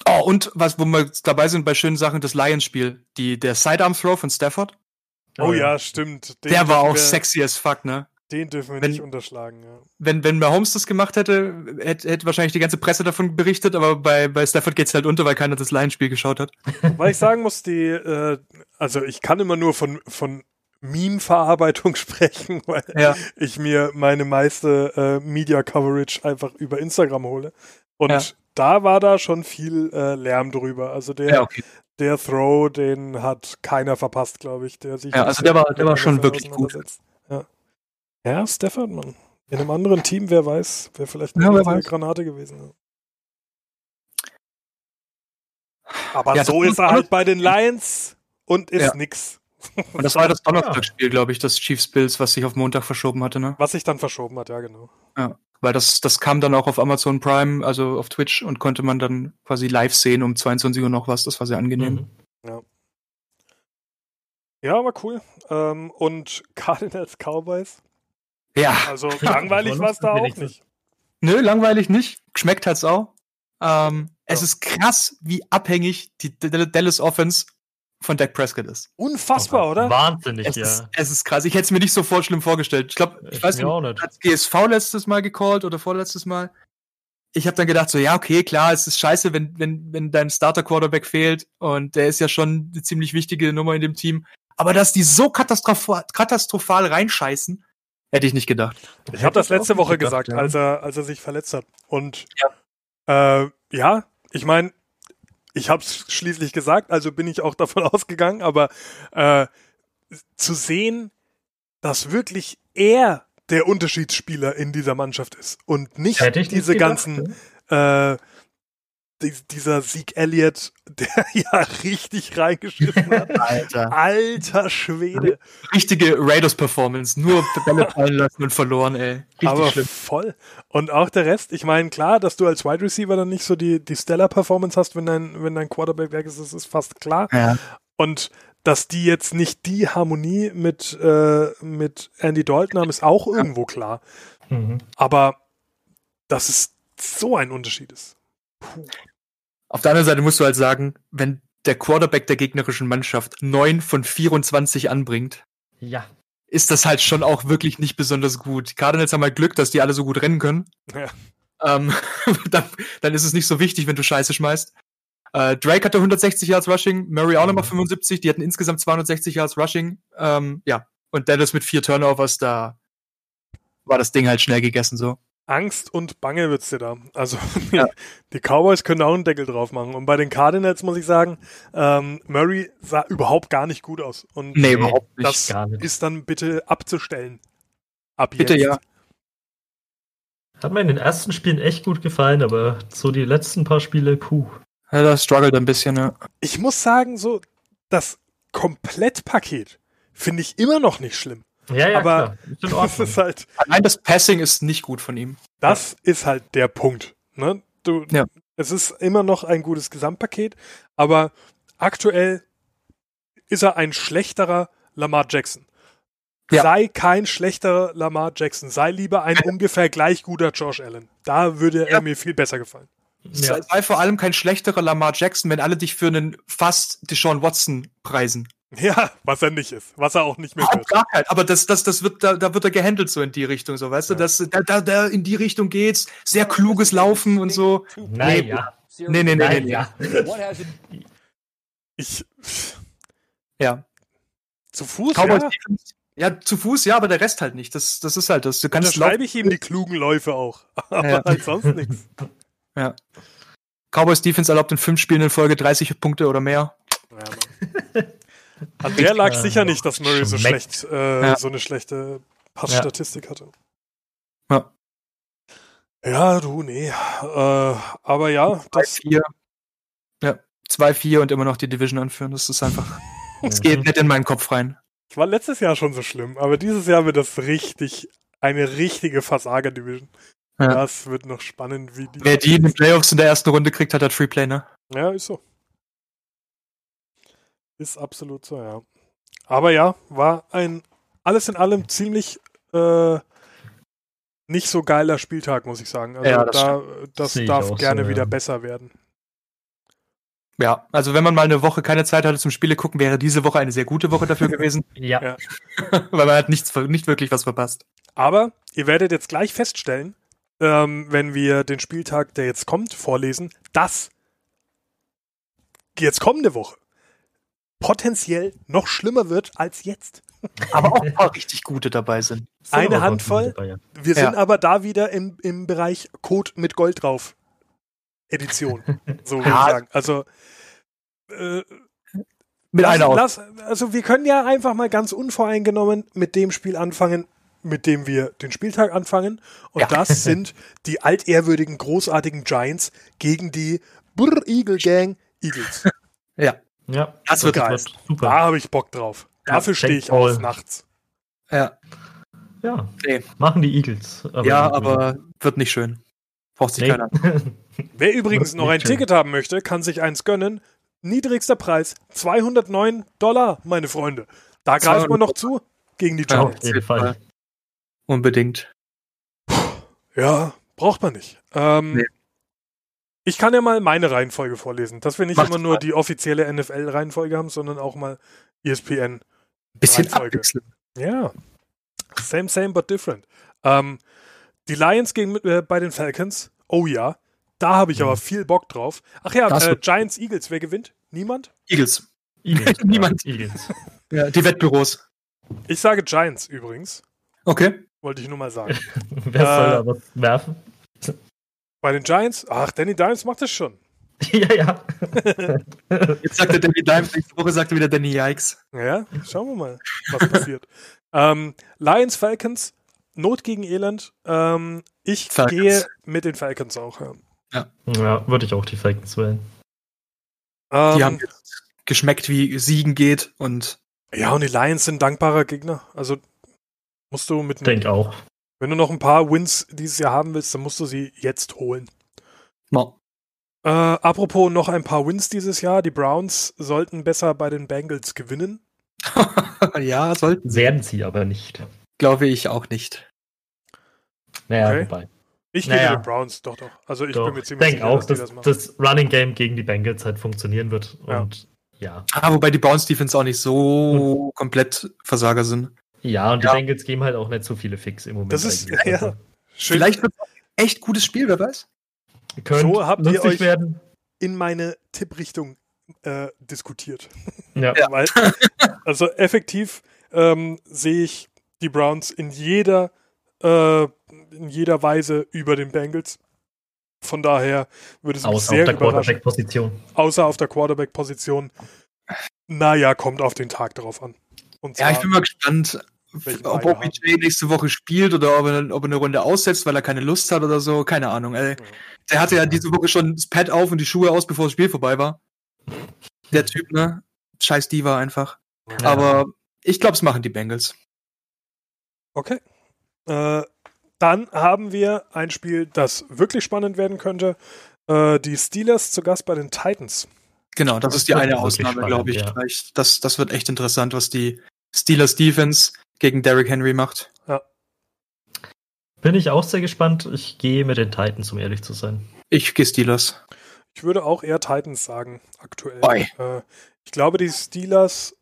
Oh, und was, wo wir dabei sind bei schönen Sachen, das Lions-Spiel. der Sidearm-Throw von Stafford. Oh ja, stimmt. Den der war auch wir, sexy as fuck, ne? Den dürfen wir wenn, nicht unterschlagen, ja. Wenn, wenn Mahomes das gemacht hätte, hätte, hätte wahrscheinlich die ganze Presse davon berichtet, aber bei, bei Stafford geht's halt unter, weil keiner das Lions-Spiel geschaut hat. Weil ich sagen muss, die, äh, also ich kann immer nur von, von Meme-Verarbeitung sprechen, weil ja. ich mir meine meiste äh, Media-Coverage einfach über Instagram hole. Und ja da war da schon viel äh, Lärm drüber. Also der, ja, okay. der Throw, den hat keiner verpasst, glaube ich. Der sich ja, also der war, der war schon wirklich gut. Ja, ja Stefan, Mann. In einem anderen Team, wer weiß, wäre vielleicht eine ja, Granate gewesen. Aber ja, so ist er halt bei den Lions und ist ja. nix. Und das war das Donnerstagsspiel, glaube ich, das Chiefs Bills, was sich auf Montag verschoben hatte, ne? Was sich dann verschoben hat, ja, genau. Ja. Weil das, das kam dann auch auf Amazon Prime, also auf Twitch und konnte man dann quasi live sehen um 22 Uhr noch was. Das war sehr angenehm. Mhm. Ja. Ja, war cool. Ähm, und Cardinals Cowboys. Ja. Also langweilig war es da auch nicht. Nö, langweilig nicht. Geschmeckt hat's auch. Ähm, ja. Es ist krass, wie abhängig die Dallas Offense von Dak Prescott ist. Unfassbar, oder? Wahnsinnig, es ja. Ist, es ist krass. Ich hätte es mir nicht so voll schlimm vorgestellt. Ich glaube, ich, ich weiß nicht, hat GSV letztes Mal gecallt oder vorletztes Mal. Ich habe dann gedacht, so, ja, okay, klar, es ist scheiße, wenn, wenn, wenn dein Starter-Quarterback fehlt und der ist ja schon eine ziemlich wichtige Nummer in dem Team. Aber dass die so katastrophal, katastrophal reinscheißen, hätte ich nicht gedacht. Ich habe das letzte Woche gedacht, ja. als, er, als er sich verletzt hat. Und ja, äh, ja ich meine, ich habe es schließlich gesagt, also bin ich auch davon ausgegangen, aber äh, zu sehen, dass wirklich er der Unterschiedsspieler in dieser Mannschaft ist und nicht diese gedacht, ganzen äh, dieser Sieg Elliott, der ja richtig reingeschissen hat. Alter. Alter Schwede. Richtige Raiders-Performance. Nur Bälle fallen lassen und verloren, ey. Richtig Aber schlimm. voll. Und auch der Rest, ich meine, klar, dass du als Wide Receiver dann nicht so die, die Stellar-Performance hast, wenn dein, wenn dein Quarterback weg ist, das ist fast klar. Ja. Und dass die jetzt nicht die Harmonie mit, äh, mit Andy Dalton haben, ist auch irgendwo klar. Mhm. Aber dass es so ein Unterschied ist. Puh. Auf der anderen Seite musst du halt sagen, wenn der Quarterback der gegnerischen Mannschaft neun von 24 anbringt, ja. ist das halt schon auch wirklich nicht besonders gut. Die Cardinals haben halt Glück, dass die alle so gut rennen können. Ja. Ähm, dann, dann, ist es nicht so wichtig, wenn du Scheiße schmeißt. Äh, Drake hatte 160 Yards Rushing, Murray auch nochmal 75, die hatten insgesamt 260 Yards Rushing. Ähm, ja, und Dallas mit vier Turnovers, da war das Ding halt schnell gegessen so. Angst und Bange wird's dir da. Also ja. die Cowboys können auch einen Deckel drauf machen. Und bei den Cardinals muss ich sagen, ähm, Murray sah überhaupt gar nicht gut aus. Und nee, überhaupt nicht. Das nicht. ist dann bitte abzustellen. Ab bitte, jetzt. ja. Hat mir in den ersten Spielen echt gut gefallen, aber so die letzten paar Spiele, puh. Ja, das struggelt ein bisschen, ja. Ich muss sagen, so das Komplettpaket finde ich immer noch nicht schlimm. Ja, ja, aber das ist halt. Nein, das Passing ist nicht gut von ihm. Das ja. ist halt der Punkt. Ne? Du, ja. Es ist immer noch ein gutes Gesamtpaket, aber aktuell ist er ein schlechterer Lamar Jackson. Ja. Sei kein schlechterer Lamar Jackson, sei lieber ein ungefähr gleich guter Josh Allen. Da würde er mir viel besser gefallen. Ja. Sei vor allem kein schlechterer Lamar Jackson, wenn alle dich für einen fast Deshaun Watson preisen. Ja, was er nicht ist, was er auch nicht mehr wird. Gar kein, aber das, das, das wird, da, da wird er gehandelt so in die Richtung, so, weißt ja. du, das, da, da, da in die Richtung geht's, sehr kluges Laufen und so. Nein, ja. Nee, nee, nee, nee, nee. Ja. Ich. Ja. Zu Fuß, Cowboys ja? ja. zu Fuß, ja, aber der Rest halt nicht. Das, das ist halt das. Du kannst da schreibe ich ihm die klugen Läufe auch. Aber ja. halt sonst nichts. Ja. Cowboys Defense erlaubt in fünf Spielen in Folge 30 Punkte oder mehr. Ja, An der lag sicher nicht, dass Murray so schlecht, äh, ja. so eine schlechte Passstatistik ja. hatte. Ja. Ja, du, nee. Äh, aber ja, das. 2-4. Ja, 2-4 und immer noch die Division anführen. Das ist einfach. Es geht nicht in meinen Kopf rein. Es war letztes Jahr schon so schlimm, aber dieses Jahr wird das richtig, eine richtige Versager-Division. Ja. Das wird noch spannend, wie die. Wer die in den Playoffs in der ersten Runde kriegt, hat halt Freeplay, ne? Ja, ist so. Ist absolut so, ja. Aber ja, war ein alles in allem ziemlich äh, nicht so geiler Spieltag, muss ich sagen. Also ja, das, da, das darf gerne so, wieder ja. besser werden. Ja, also wenn man mal eine Woche keine Zeit hatte zum Spiele gucken, wäre diese Woche eine sehr gute Woche dafür gewesen. ja. ja. Weil man hat nichts, nicht wirklich was verpasst. Aber ihr werdet jetzt gleich feststellen, ähm, wenn wir den Spieltag, der jetzt kommt, vorlesen, dass jetzt kommende Woche potenziell noch schlimmer wird als jetzt. Aber auch ein paar richtig gute dabei sind. Eine Handvoll. Dabei, ja. Wir sind aber da wieder im, im Bereich Code mit Gold drauf. Edition. So würde ich sagen. Also äh, mit lass, einer lass, Also wir können ja einfach mal ganz unvoreingenommen mit dem Spiel anfangen, mit dem wir den Spieltag anfangen. Und ja. das sind die altehrwürdigen, großartigen Giants gegen die Brr Eagle Gang Eagles. Ja. Ja, das wird geil. super. Da habe ich Bock drauf. Dafür ja, stehe ich aus nachts. Ja. Ja. Nee. Machen die Eagles. Aber ja, aber wird nicht schön. Braucht sich nee. keiner. Wer übrigens noch ein schön. Ticket haben möchte, kann sich eins gönnen. Niedrigster Preis 209 Dollar, meine Freunde. Da greift man noch zu gegen die Giants. Ja, auf jeden Fall. Unbedingt. Ja, braucht man nicht. Ähm, nee. Ich kann ja mal meine Reihenfolge vorlesen, dass wir nicht Macht immer nur mal. die offizielle NFL-Reihenfolge haben, sondern auch mal ESPN. Bisschen abwechseln. Ja. Same, same, but different. Ähm, die Lions gegen äh, bei den Falcons. Oh ja. Da habe ich mhm. aber viel Bock drauf. Ach ja, äh, Giants, Eagles. Wer gewinnt? Niemand? Eagles. Eagles Niemand. Eagles. Ja, die Wettbüros. Ich sage Giants übrigens. Okay. Wollte ich nur mal sagen. Wer äh, soll da was werfen? Bei den Giants? Ach, Danny Dimes macht das schon. ja, ja. Jetzt sagt er Danny Dimes, nächste Woche sagt er wieder Danny Yikes. Ja, schauen wir mal, was passiert. ähm, Lions, Falcons, Not gegen Elend. Ähm, ich Falcons. gehe mit den Falcons auch. Ja. Ja. ja, würde ich auch die Falcons wählen. Um, die haben geschmeckt, wie Siegen geht und. Ja, und die Lions sind dankbarer Gegner. Also musst du mit. Denk auch. Wenn du noch ein paar Wins dieses Jahr haben willst, dann musst du sie jetzt holen. No. Äh, apropos noch ein paar Wins dieses Jahr. Die Browns sollten besser bei den Bengals gewinnen. ja, sollten. Werden sie aber nicht. Glaube ich auch nicht. Naja, okay. wobei. Ich naja. gebe den Browns, doch, doch. Also ich doch. bin mir ziemlich sicher, auch, dass, dass das, Running Game gegen die Bengals halt funktionieren wird. Ja. Und ja. Ah, wobei die Browns Defense auch nicht so und, komplett Versager sind. Ja, und die ja. Bengals geben halt auch nicht so viele Fix im Moment. Das ist, ja, ja. Also Vielleicht wird es echt gutes Spiel, wer weiß. so habt ihr euch werden. in meine Tipprichtung äh, diskutiert. Ja. Weil, also effektiv ähm, sehe ich die Browns in jeder äh, in jeder Weise über den Bengals. Von daher würde es mich Außer sehr auf der Quarterback-Position. Außer auf der Quarterback-Position. Naja, kommt auf den Tag drauf an. ja, ich bin mal gespannt, ob OBJ nächste Woche spielt oder ob er, ob er, eine Runde aussetzt, weil er keine Lust hat oder so. Keine Ahnung. Ey. Der hatte ja diese Woche schon das Pad auf und die Schuhe aus, bevor das Spiel vorbei war. Der Typ, ne? Scheiß Diva einfach. Ja. Aber ich glaube, es machen die Bengals. Okay. Äh, dann haben wir ein Spiel, das wirklich spannend werden könnte. Äh, die Steelers zu Gast bei den Titans. Genau, das, das ist die eine Ausnahme, glaube ich. Ja. Das, das wird echt interessant, was die Steelers Defense gegen Derrick Henry macht. Ja. Bin ich auch sehr gespannt. Ich gehe mit den Titans, um ehrlich zu sein. Ich gehe Steelers. Ich würde auch eher Titans sagen, aktuell. Äh, ich glaube, die Steelers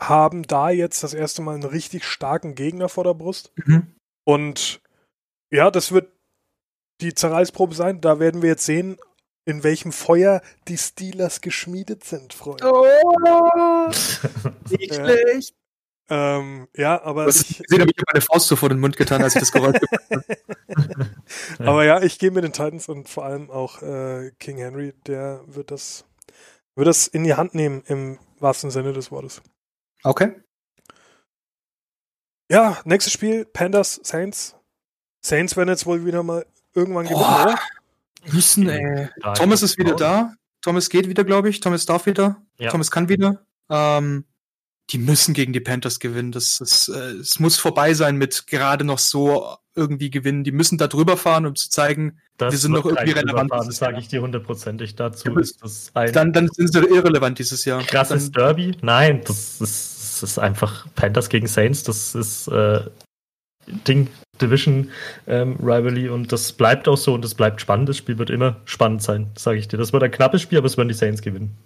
haben da jetzt das erste Mal einen richtig starken Gegner vor der Brust. Mhm. Und ja, das wird die Zerreißprobe sein. Da werden wir jetzt sehen, in welchem Feuer die Steelers geschmiedet sind, Freunde. Oh, nicht schlecht. Ähm, ja, aber. Was ich gesehen habe, ich meine Faust so vor den Mund getan, als ich das Geräusch gemacht habe. aber ja, ich gehe mit den Titans und vor allem auch äh, King Henry, der wird das, wird das in die Hand nehmen, im wahrsten Sinne des Wortes. Okay. Ja, nächstes Spiel, Pandas, Saints. Saints werden jetzt wohl wieder mal irgendwann gewinnen, oder? Müssen, ey. Thomas ist wieder da. Thomas geht wieder, glaube ich. Thomas darf wieder. Ja. Thomas kann wieder. Ähm, die müssen gegen die Panthers gewinnen. Das, das, äh, es muss vorbei sein mit gerade noch so irgendwie gewinnen. Die müssen da drüber fahren, um zu zeigen, das wir sind noch irgendwie relevant. Das sage ich dir hundertprozentig. Dazu ja, ist das ein dann, dann sind sie irrelevant dieses Jahr. Krasses dann, Derby? Nein, das ist das ist einfach Panthers gegen Saints, das ist äh, Ding, Division ähm, Rivalry und das bleibt auch so und das bleibt spannend. Das Spiel wird immer spannend sein, sage ich dir. Das wird ein knappes Spiel, aber es werden die Saints gewinnen.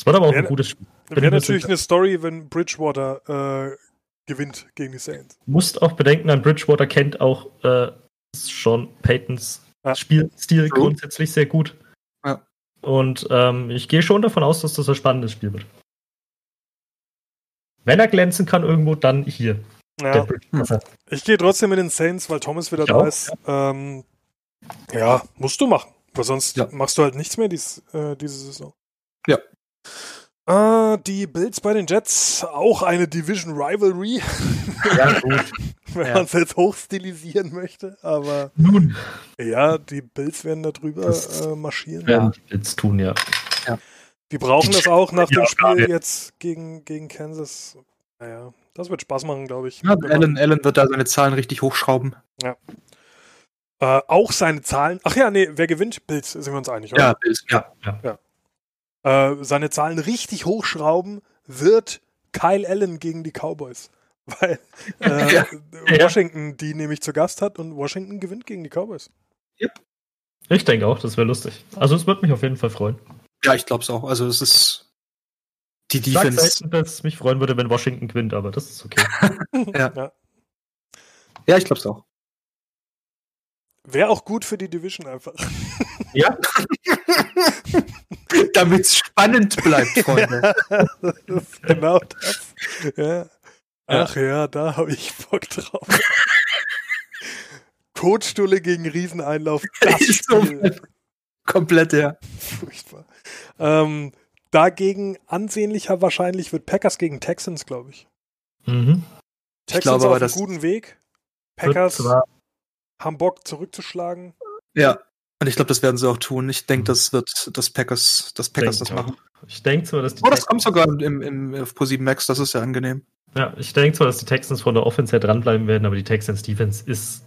Es wird aber auch ja, ein gutes Spiel. Wäre natürlich eine Story, wenn Bridgewater äh, gewinnt gegen die Saints. Musst auch bedenken, an Bridgewater kennt auch äh, Sean Paytons ja. Spielstil so. grundsätzlich sehr gut. Ja. Und ähm, ich gehe schon davon aus, dass das ein spannendes Spiel wird. Wenn er glänzen kann irgendwo, dann hier. Ja. Ich gehe trotzdem mit den Saints, weil Thomas wieder ich da auch, ist. Ja. Ähm, ja. musst du machen. Weil sonst ja. machst du halt nichts mehr dies, äh, diese Saison. Ja. Äh, die Bills bei den Jets, auch eine Division Rivalry. Ja, gut. Wenn ja. man es jetzt hochstilisieren möchte, aber. Nun. Ja, die Bills werden da drüber äh, marschieren. Werden die Bills tun, ja. ja. Die brauchen das auch nach dem Spiel jetzt gegen, gegen Kansas. Naja, das wird Spaß machen, glaube ich. Ja, Allen, Allen wird da seine Zahlen richtig hochschrauben. Ja. Äh, auch seine Zahlen. Ach ja, nee, wer gewinnt? Bills, sind wir uns einig, oder? Ja, Bills, ja. ja. ja. Äh, seine Zahlen richtig hochschrauben wird Kyle Allen gegen die Cowboys. Weil äh, ja. Washington die nämlich zu Gast hat und Washington gewinnt gegen die Cowboys. Yep. Ich denke auch, das wäre lustig. Also es würde mich auf jeden Fall freuen. Ja, ich glaube es auch. Also es ist die Defense. Ich selten, dass es mich freuen würde, wenn Washington gewinnt, aber das ist okay. ja. ja. ja. ich glaube es auch. Wäre auch gut für die Division einfach. Ja. Damit es spannend bleibt, Freunde. genau das. Ja. Ach ja, ja da habe ich Bock drauf. Kotstulle gegen Rieseneinlauf. Das Spiel. Komplett, ja. Furchtbar. Ähm, dagegen ansehnlicher wahrscheinlich wird Packers gegen Texans, glaube ich. Mhm. Texans glaube, auf einem guten Weg. Packers haben Bock zurückzuschlagen. Ja. Und ich glaube, das werden sie auch tun. Ich denke, das wird das Packers, das Packers Denk das machen. Ich denke zwar, dass die. Oh, das kommt sogar im, im, auf Pro 7 Max, das ist ja angenehm. Ja, ich denke zwar, dass die Texans von der Offense her dranbleiben werden, aber die Texans Defense ist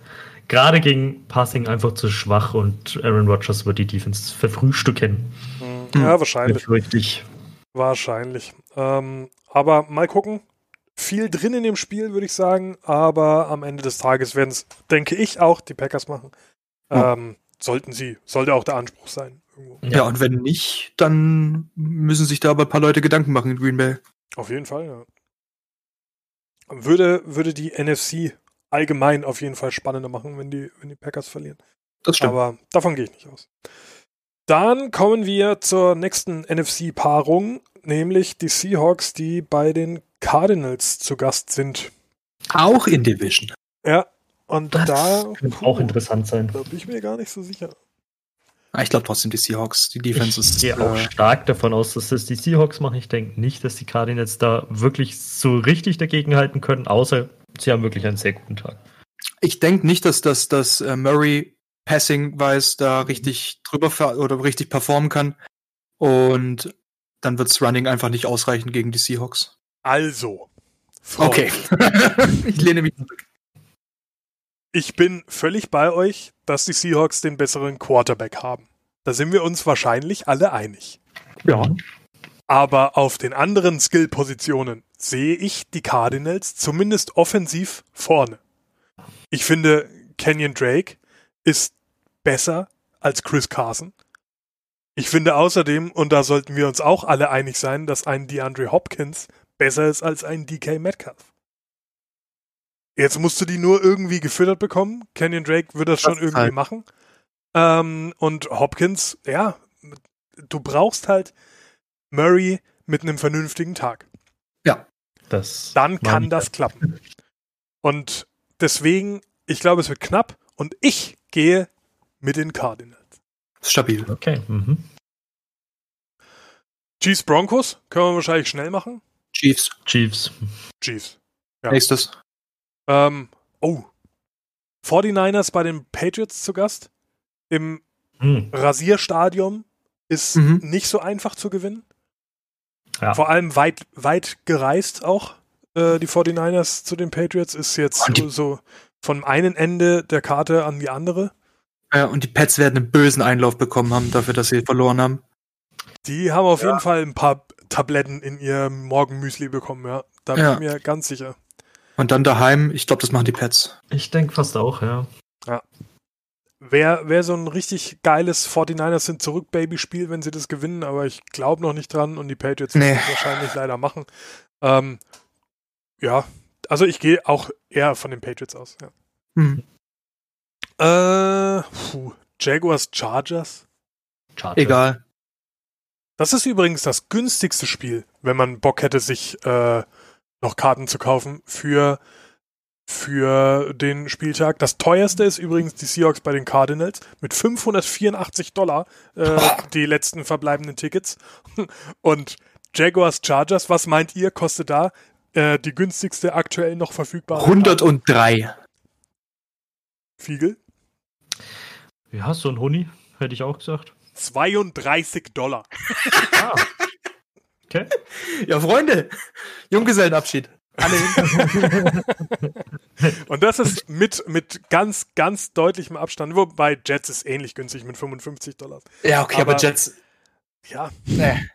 gerade gegen Passing einfach zu schwach und Aaron Rodgers wird die Defense verfrühstücken. Mhm. Ja, wahrscheinlich. Richtig. Wahrscheinlich. Ähm, aber mal gucken. Viel drin in dem Spiel, würde ich sagen, aber am Ende des Tages werden es, denke ich, auch die Packers machen. Ja. Ähm, sollten sie, sollte auch der Anspruch sein. Irgendwo. Ja, und wenn nicht, dann müssen sich da aber ein paar Leute Gedanken machen in Green Bay. Auf jeden Fall, ja. Würde, würde die NFC allgemein auf jeden Fall spannender machen, wenn die, wenn die Packers verlieren. Das stimmt. Aber davon gehe ich nicht aus. Dann kommen wir zur nächsten NFC-Paarung, nämlich die Seahawks, die bei den Cardinals zu Gast sind. Auch in Division. Ja, und das da. Könnte auch interessant sein. Da bin ich mir gar nicht so sicher. Ah, ich glaube trotzdem die Seahawks. Die Defense ich ist. Ich gehe auch äh, stark davon aus, dass das die Seahawks machen. Ich denke nicht, dass die Cardinals da wirklich so richtig dagegenhalten können, außer sie haben wirklich einen sehr guten Tag. Ich denke nicht, dass das dass, äh, Murray Passing weiß, da richtig drüber oder richtig performen kann. Und dann wird's Running einfach nicht ausreichen gegen die Seahawks. Also. Frau. Okay. ich lehne mich zurück. Ich bin völlig bei euch, dass die Seahawks den besseren Quarterback haben. Da sind wir uns wahrscheinlich alle einig. Ja. Aber auf den anderen Skill-Positionen sehe ich die Cardinals zumindest offensiv vorne. Ich finde, Kenyon Drake ist besser als Chris Carson. Ich finde außerdem, und da sollten wir uns auch alle einig sein, dass ein DeAndre Hopkins besser ist als ein DK Metcalf. Jetzt musst du die nur irgendwie gefüttert bekommen. Kenyon Drake wird das, das schon irgendwie halt. machen. Ähm, und Hopkins, ja, du brauchst halt Murray mit einem vernünftigen Tag. Ja. Das Dann kann das klappen. Und deswegen, ich glaube, es wird knapp und ich gehe mit den Cardinals. Stabil. Okay. Mhm. Chiefs Broncos können wir wahrscheinlich schnell machen. Chiefs. Chiefs. Chiefs. Ja. Nächstes. Ähm, oh. 49ers bei den Patriots zu Gast. Im hm. Rasierstadion ist mhm. nicht so einfach zu gewinnen. Ja. Vor allem weit, weit gereist auch. Äh, die 49ers zu den Patriots ist jetzt so, so vom einen Ende der Karte an die andere. Ja, und die Pets werden einen bösen Einlauf bekommen haben dafür, dass sie verloren haben. Die haben auf ja. jeden Fall ein paar Tabletten in ihr Morgenmüsli bekommen, ja. Da bin ja. ich mir ganz sicher. Und dann daheim, ich glaube, das machen die Pets. Ich denke fast auch, ja. Ja. Wäre wär so ein richtig geiles 49ers sind zurück Baby-Spiel, wenn sie das gewinnen, aber ich glaube noch nicht dran und die Patriots nee. werden es wahrscheinlich leider machen. Ähm, ja, also ich gehe auch eher von den Patriots aus, ja. Hm. Äh, puh, Jaguars Chargers? Chargers. Egal. Das ist übrigens das günstigste Spiel, wenn man Bock hätte, sich äh, noch Karten zu kaufen für, für den Spieltag. Das teuerste ist übrigens die Seahawks bei den Cardinals mit 584 Dollar äh, die letzten verbleibenden Tickets. Und Jaguars Chargers, was meint ihr, kostet da äh, die günstigste aktuell noch verfügbare? 103. Karte? Fiegel? Ja, so ein Huni, hätte ich auch gesagt. 32 Dollar. ah. Okay. Ja, Freunde, Junggesellenabschied. Alle Und das ist mit, mit ganz, ganz deutlichem Abstand. Wobei Jets ist ähnlich günstig mit 55 Dollar. Ja, okay, aber, aber Jets. Ja. Nee.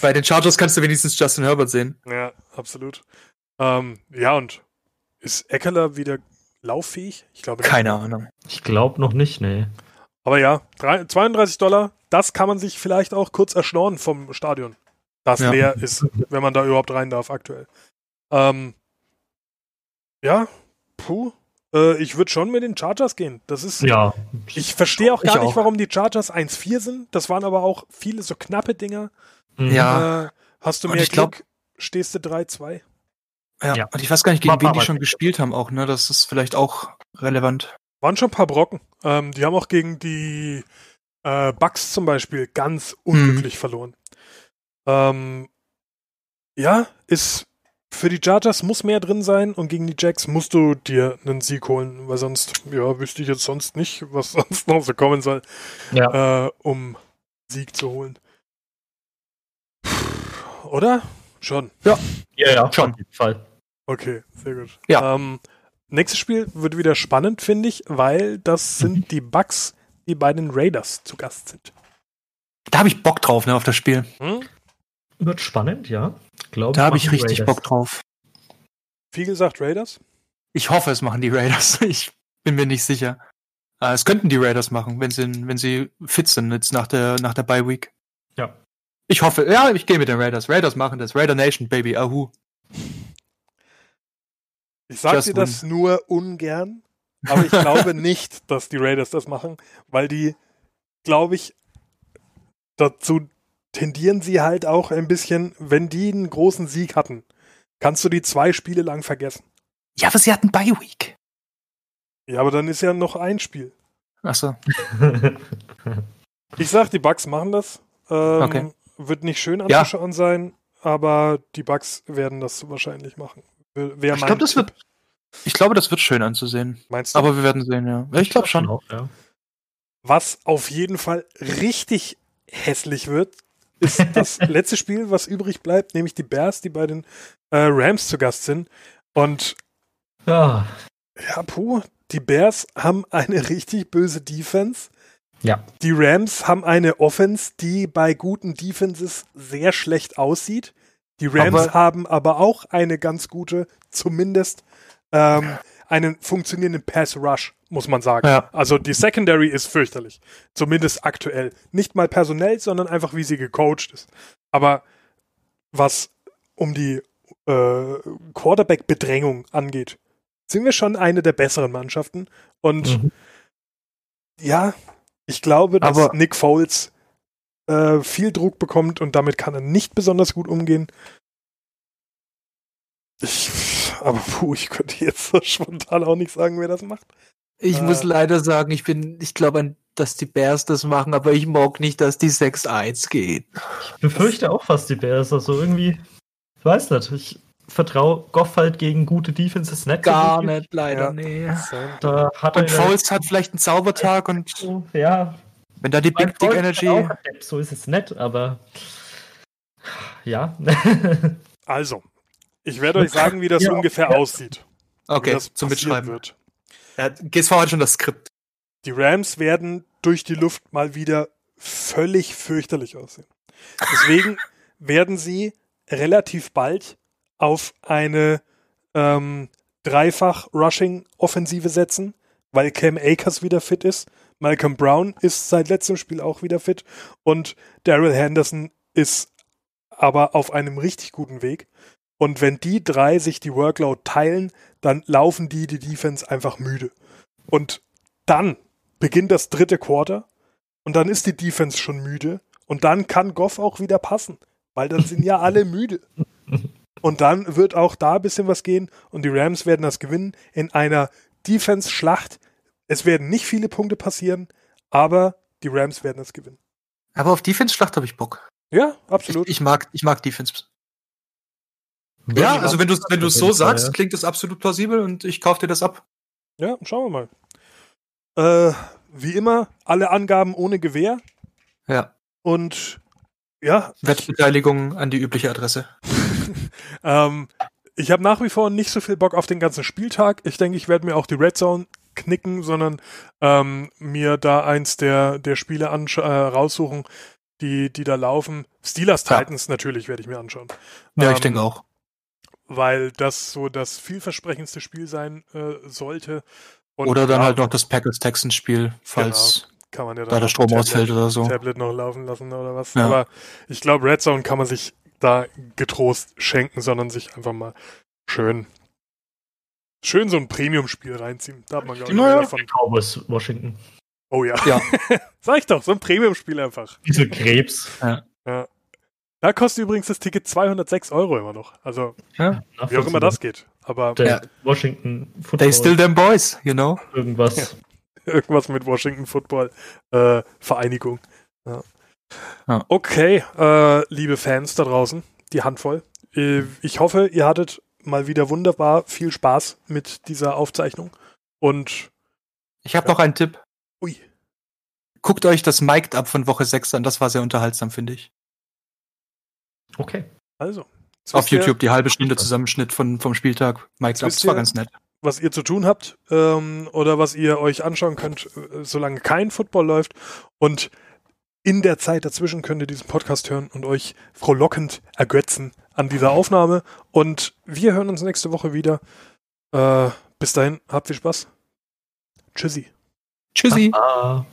Bei den Chargers kannst du wenigstens Justin Herbert sehen. Ja, absolut. Ähm, ja, und ist Eckler wieder lauffähig? Ich glaube Keine Ahnung. Ich glaube noch nicht, nee. Aber ja, 32 Dollar, das kann man sich vielleicht auch kurz erschnorren vom Stadion. Das ja. leer ist, wenn man da überhaupt rein darf aktuell. Ähm, ja, puh. Äh, ich würde schon mit den Chargers gehen. Das ist. Ja. Ich verstehe auch gar nicht, auch. warum die Chargers 1-4 sind. Das waren aber auch viele so knappe Dinger. Mhm. Ja. Äh, hast du mehr Glück, glaub, stehst du 3-2. Ja, ja, und ich weiß gar nicht, gegen wen die schon gespielt haben auch, ne? Das ist vielleicht auch relevant. Waren schon ein paar Brocken. Ähm, die haben auch gegen die äh, Bucks zum Beispiel ganz unglücklich mhm. verloren. Ähm, ja, ist für die Chargers muss mehr drin sein und gegen die Jacks musst du dir einen Sieg holen, weil sonst, ja, wüsste ich jetzt sonst nicht, was sonst noch so kommen soll, ja. äh, um Sieg zu holen. Oder? Schon. Ja. Ja, ja, schon. Auf jeden Fall. Okay, sehr gut. Ja. Ähm, nächstes Spiel wird wieder spannend, finde ich, weil das sind mhm. die Bugs, die bei den Raiders zu Gast sind. Da habe ich Bock drauf, ne, auf das Spiel. Hm? Wird spannend, ja. Glaub, da habe ich richtig Raiders. Bock drauf. Viel gesagt Raiders? Ich hoffe, es machen die Raiders. Ich bin mir nicht sicher. Äh, es könnten die Raiders machen, wenn sie, wenn sie fit sind jetzt nach der, nach der Bye Week. Ja. Ich hoffe, ja, ich gehe mit den Raiders. Raiders machen das. Raider Nation, Baby, ahu. Ich sage dir das nur ungern, aber ich glaube nicht, dass die Raiders das machen, weil die, glaube ich, dazu tendieren sie halt auch ein bisschen, wenn die einen großen Sieg hatten, kannst du die zwei Spiele lang vergessen. Ja, aber sie hatten Bye Week. Ja, aber dann ist ja noch ein Spiel. Ach so. ich sag, die Bugs machen das. Ähm, okay. Wird nicht schön anzuschauen ja. sein, aber die Bugs werden das wahrscheinlich machen. Wer ich glaube, das wird. Ich glaube, das wird schön anzusehen. Meinst du? Aber wir werden sehen, ja. Ich glaube schon. Auch, ja. Was auf jeden Fall richtig hässlich wird, ist das letzte Spiel, was übrig bleibt, nämlich die Bears, die bei den äh, Rams zu Gast sind. Und ja. ja, puh, die Bears haben eine richtig böse Defense. Ja. Die Rams haben eine Offense, die bei guten Defenses sehr schlecht aussieht. Die Rams aber haben aber auch eine ganz gute, zumindest ähm, einen funktionierenden Pass Rush, muss man sagen. Ja. Also die Secondary ist fürchterlich. Zumindest aktuell. Nicht mal personell, sondern einfach wie sie gecoacht ist. Aber was um die äh, Quarterback-Bedrängung angeht, sind wir schon eine der besseren Mannschaften. Und mhm. ja, ich glaube, dass Aber Nick Foles äh, viel Druck bekommt und damit kann er nicht besonders gut umgehen. Ich aber puh, ich könnte jetzt so spontan auch nicht sagen, wer das macht. Ich äh, muss leider sagen, ich bin, ich glaube, dass die Bears das machen, aber ich mag nicht, dass die 6-1 gehen. Ich befürchte auch fast die Bears, also irgendwie, ich weiß nicht, ich vertraue Goff halt gegen gute Defenses nicht. Gar so nicht, leider, ja. nee. Da hat und Foles hat vielleicht einen Zaubertag und ja. Wenn da die Big Dick Energy. So ist es nett, aber ja. also, ich werde euch sagen, wie das ja, ungefähr ja. aussieht. Okay, zum Mitschreiben. Wird. Ja, GSV hat schon das Skript. Die Rams werden durch die Luft mal wieder völlig fürchterlich aussehen. Deswegen werden sie relativ bald auf eine ähm, Dreifach-Rushing-Offensive setzen, weil Cam Akers wieder fit ist. Malcolm Brown ist seit letztem Spiel auch wieder fit und Daryl Henderson ist aber auf einem richtig guten Weg. Und wenn die drei sich die Workload teilen, dann laufen die die Defense einfach müde. Und dann beginnt das dritte Quarter und dann ist die Defense schon müde und dann kann Goff auch wieder passen, weil dann sind ja alle müde. Und dann wird auch da ein bisschen was gehen und die Rams werden das gewinnen in einer Defense-Schlacht. Es werden nicht viele Punkte passieren, aber die Rams werden das gewinnen. Aber auf Defense-Schlacht habe ich Bock. Ja, absolut. Ich, ich, mag, ich mag Defense. Ja, also wenn du wenn du so sagst, ja. klingt das absolut plausibel und ich kaufe dir das ab. Ja, schauen wir mal. Äh, wie immer, alle Angaben ohne Gewähr. Ja. Und ja. Wettbeteiligung an die übliche Adresse. Ähm, ich habe nach wie vor nicht so viel Bock auf den ganzen Spieltag. Ich denke, ich werde mir auch die Red Zone knicken, sondern ähm, mir da eins der, der Spiele äh, raussuchen, die, die da laufen. Steelers Titans ja. natürlich werde ich mir anschauen. Ja, ähm, ich denke auch weil das so das vielversprechendste Spiel sein äh, sollte. Und oder dann halt noch das Packers-Texans-Spiel, falls genau, kann man ja da der Strom Tablet, ausfällt oder so. Tablet noch laufen lassen oder was. Ja. Aber ich glaube, Red Zone kann man sich da getrost schenken, sondern sich einfach mal schön schön so ein Premium-Spiel reinziehen. Da hat man, glaube ich, naja. von Cowboys Washington. Oh ja. ja. Sag ich doch, so ein Premium-Spiel einfach. Diese Krebs. Ja. ja. Da kostet übrigens das Ticket 206 Euro immer noch. Also, ja, wie auch immer das geht. Aber der ja. Washington Football. They still them boys, you know? Irgendwas. Ja. Irgendwas mit Washington Football äh, Vereinigung. Ja. Okay, äh, liebe Fans da draußen, die Handvoll. äh, ich hoffe, ihr hattet mal wieder wunderbar viel Spaß mit dieser Aufzeichnung. Und ich habe ja. noch einen Tipp. Ui. Guckt euch das Mic'd Up von Woche 6 an, das war sehr unterhaltsam, finde ich. Okay. Also. Auf YouTube die halbe Stunde Zusammenschnitt von, vom Spieltag. Mic'd Up, das war ganz nett. Was ihr zu tun habt ähm, oder was ihr euch anschauen könnt, äh, solange kein Football läuft. Und in der Zeit dazwischen könnt ihr diesen Podcast hören und euch frohlockend ergötzen an dieser Aufnahme. Und wir hören uns nächste Woche wieder. Äh, bis dahin, habt viel Spaß. Tschüssi. Tschüssi. Baba.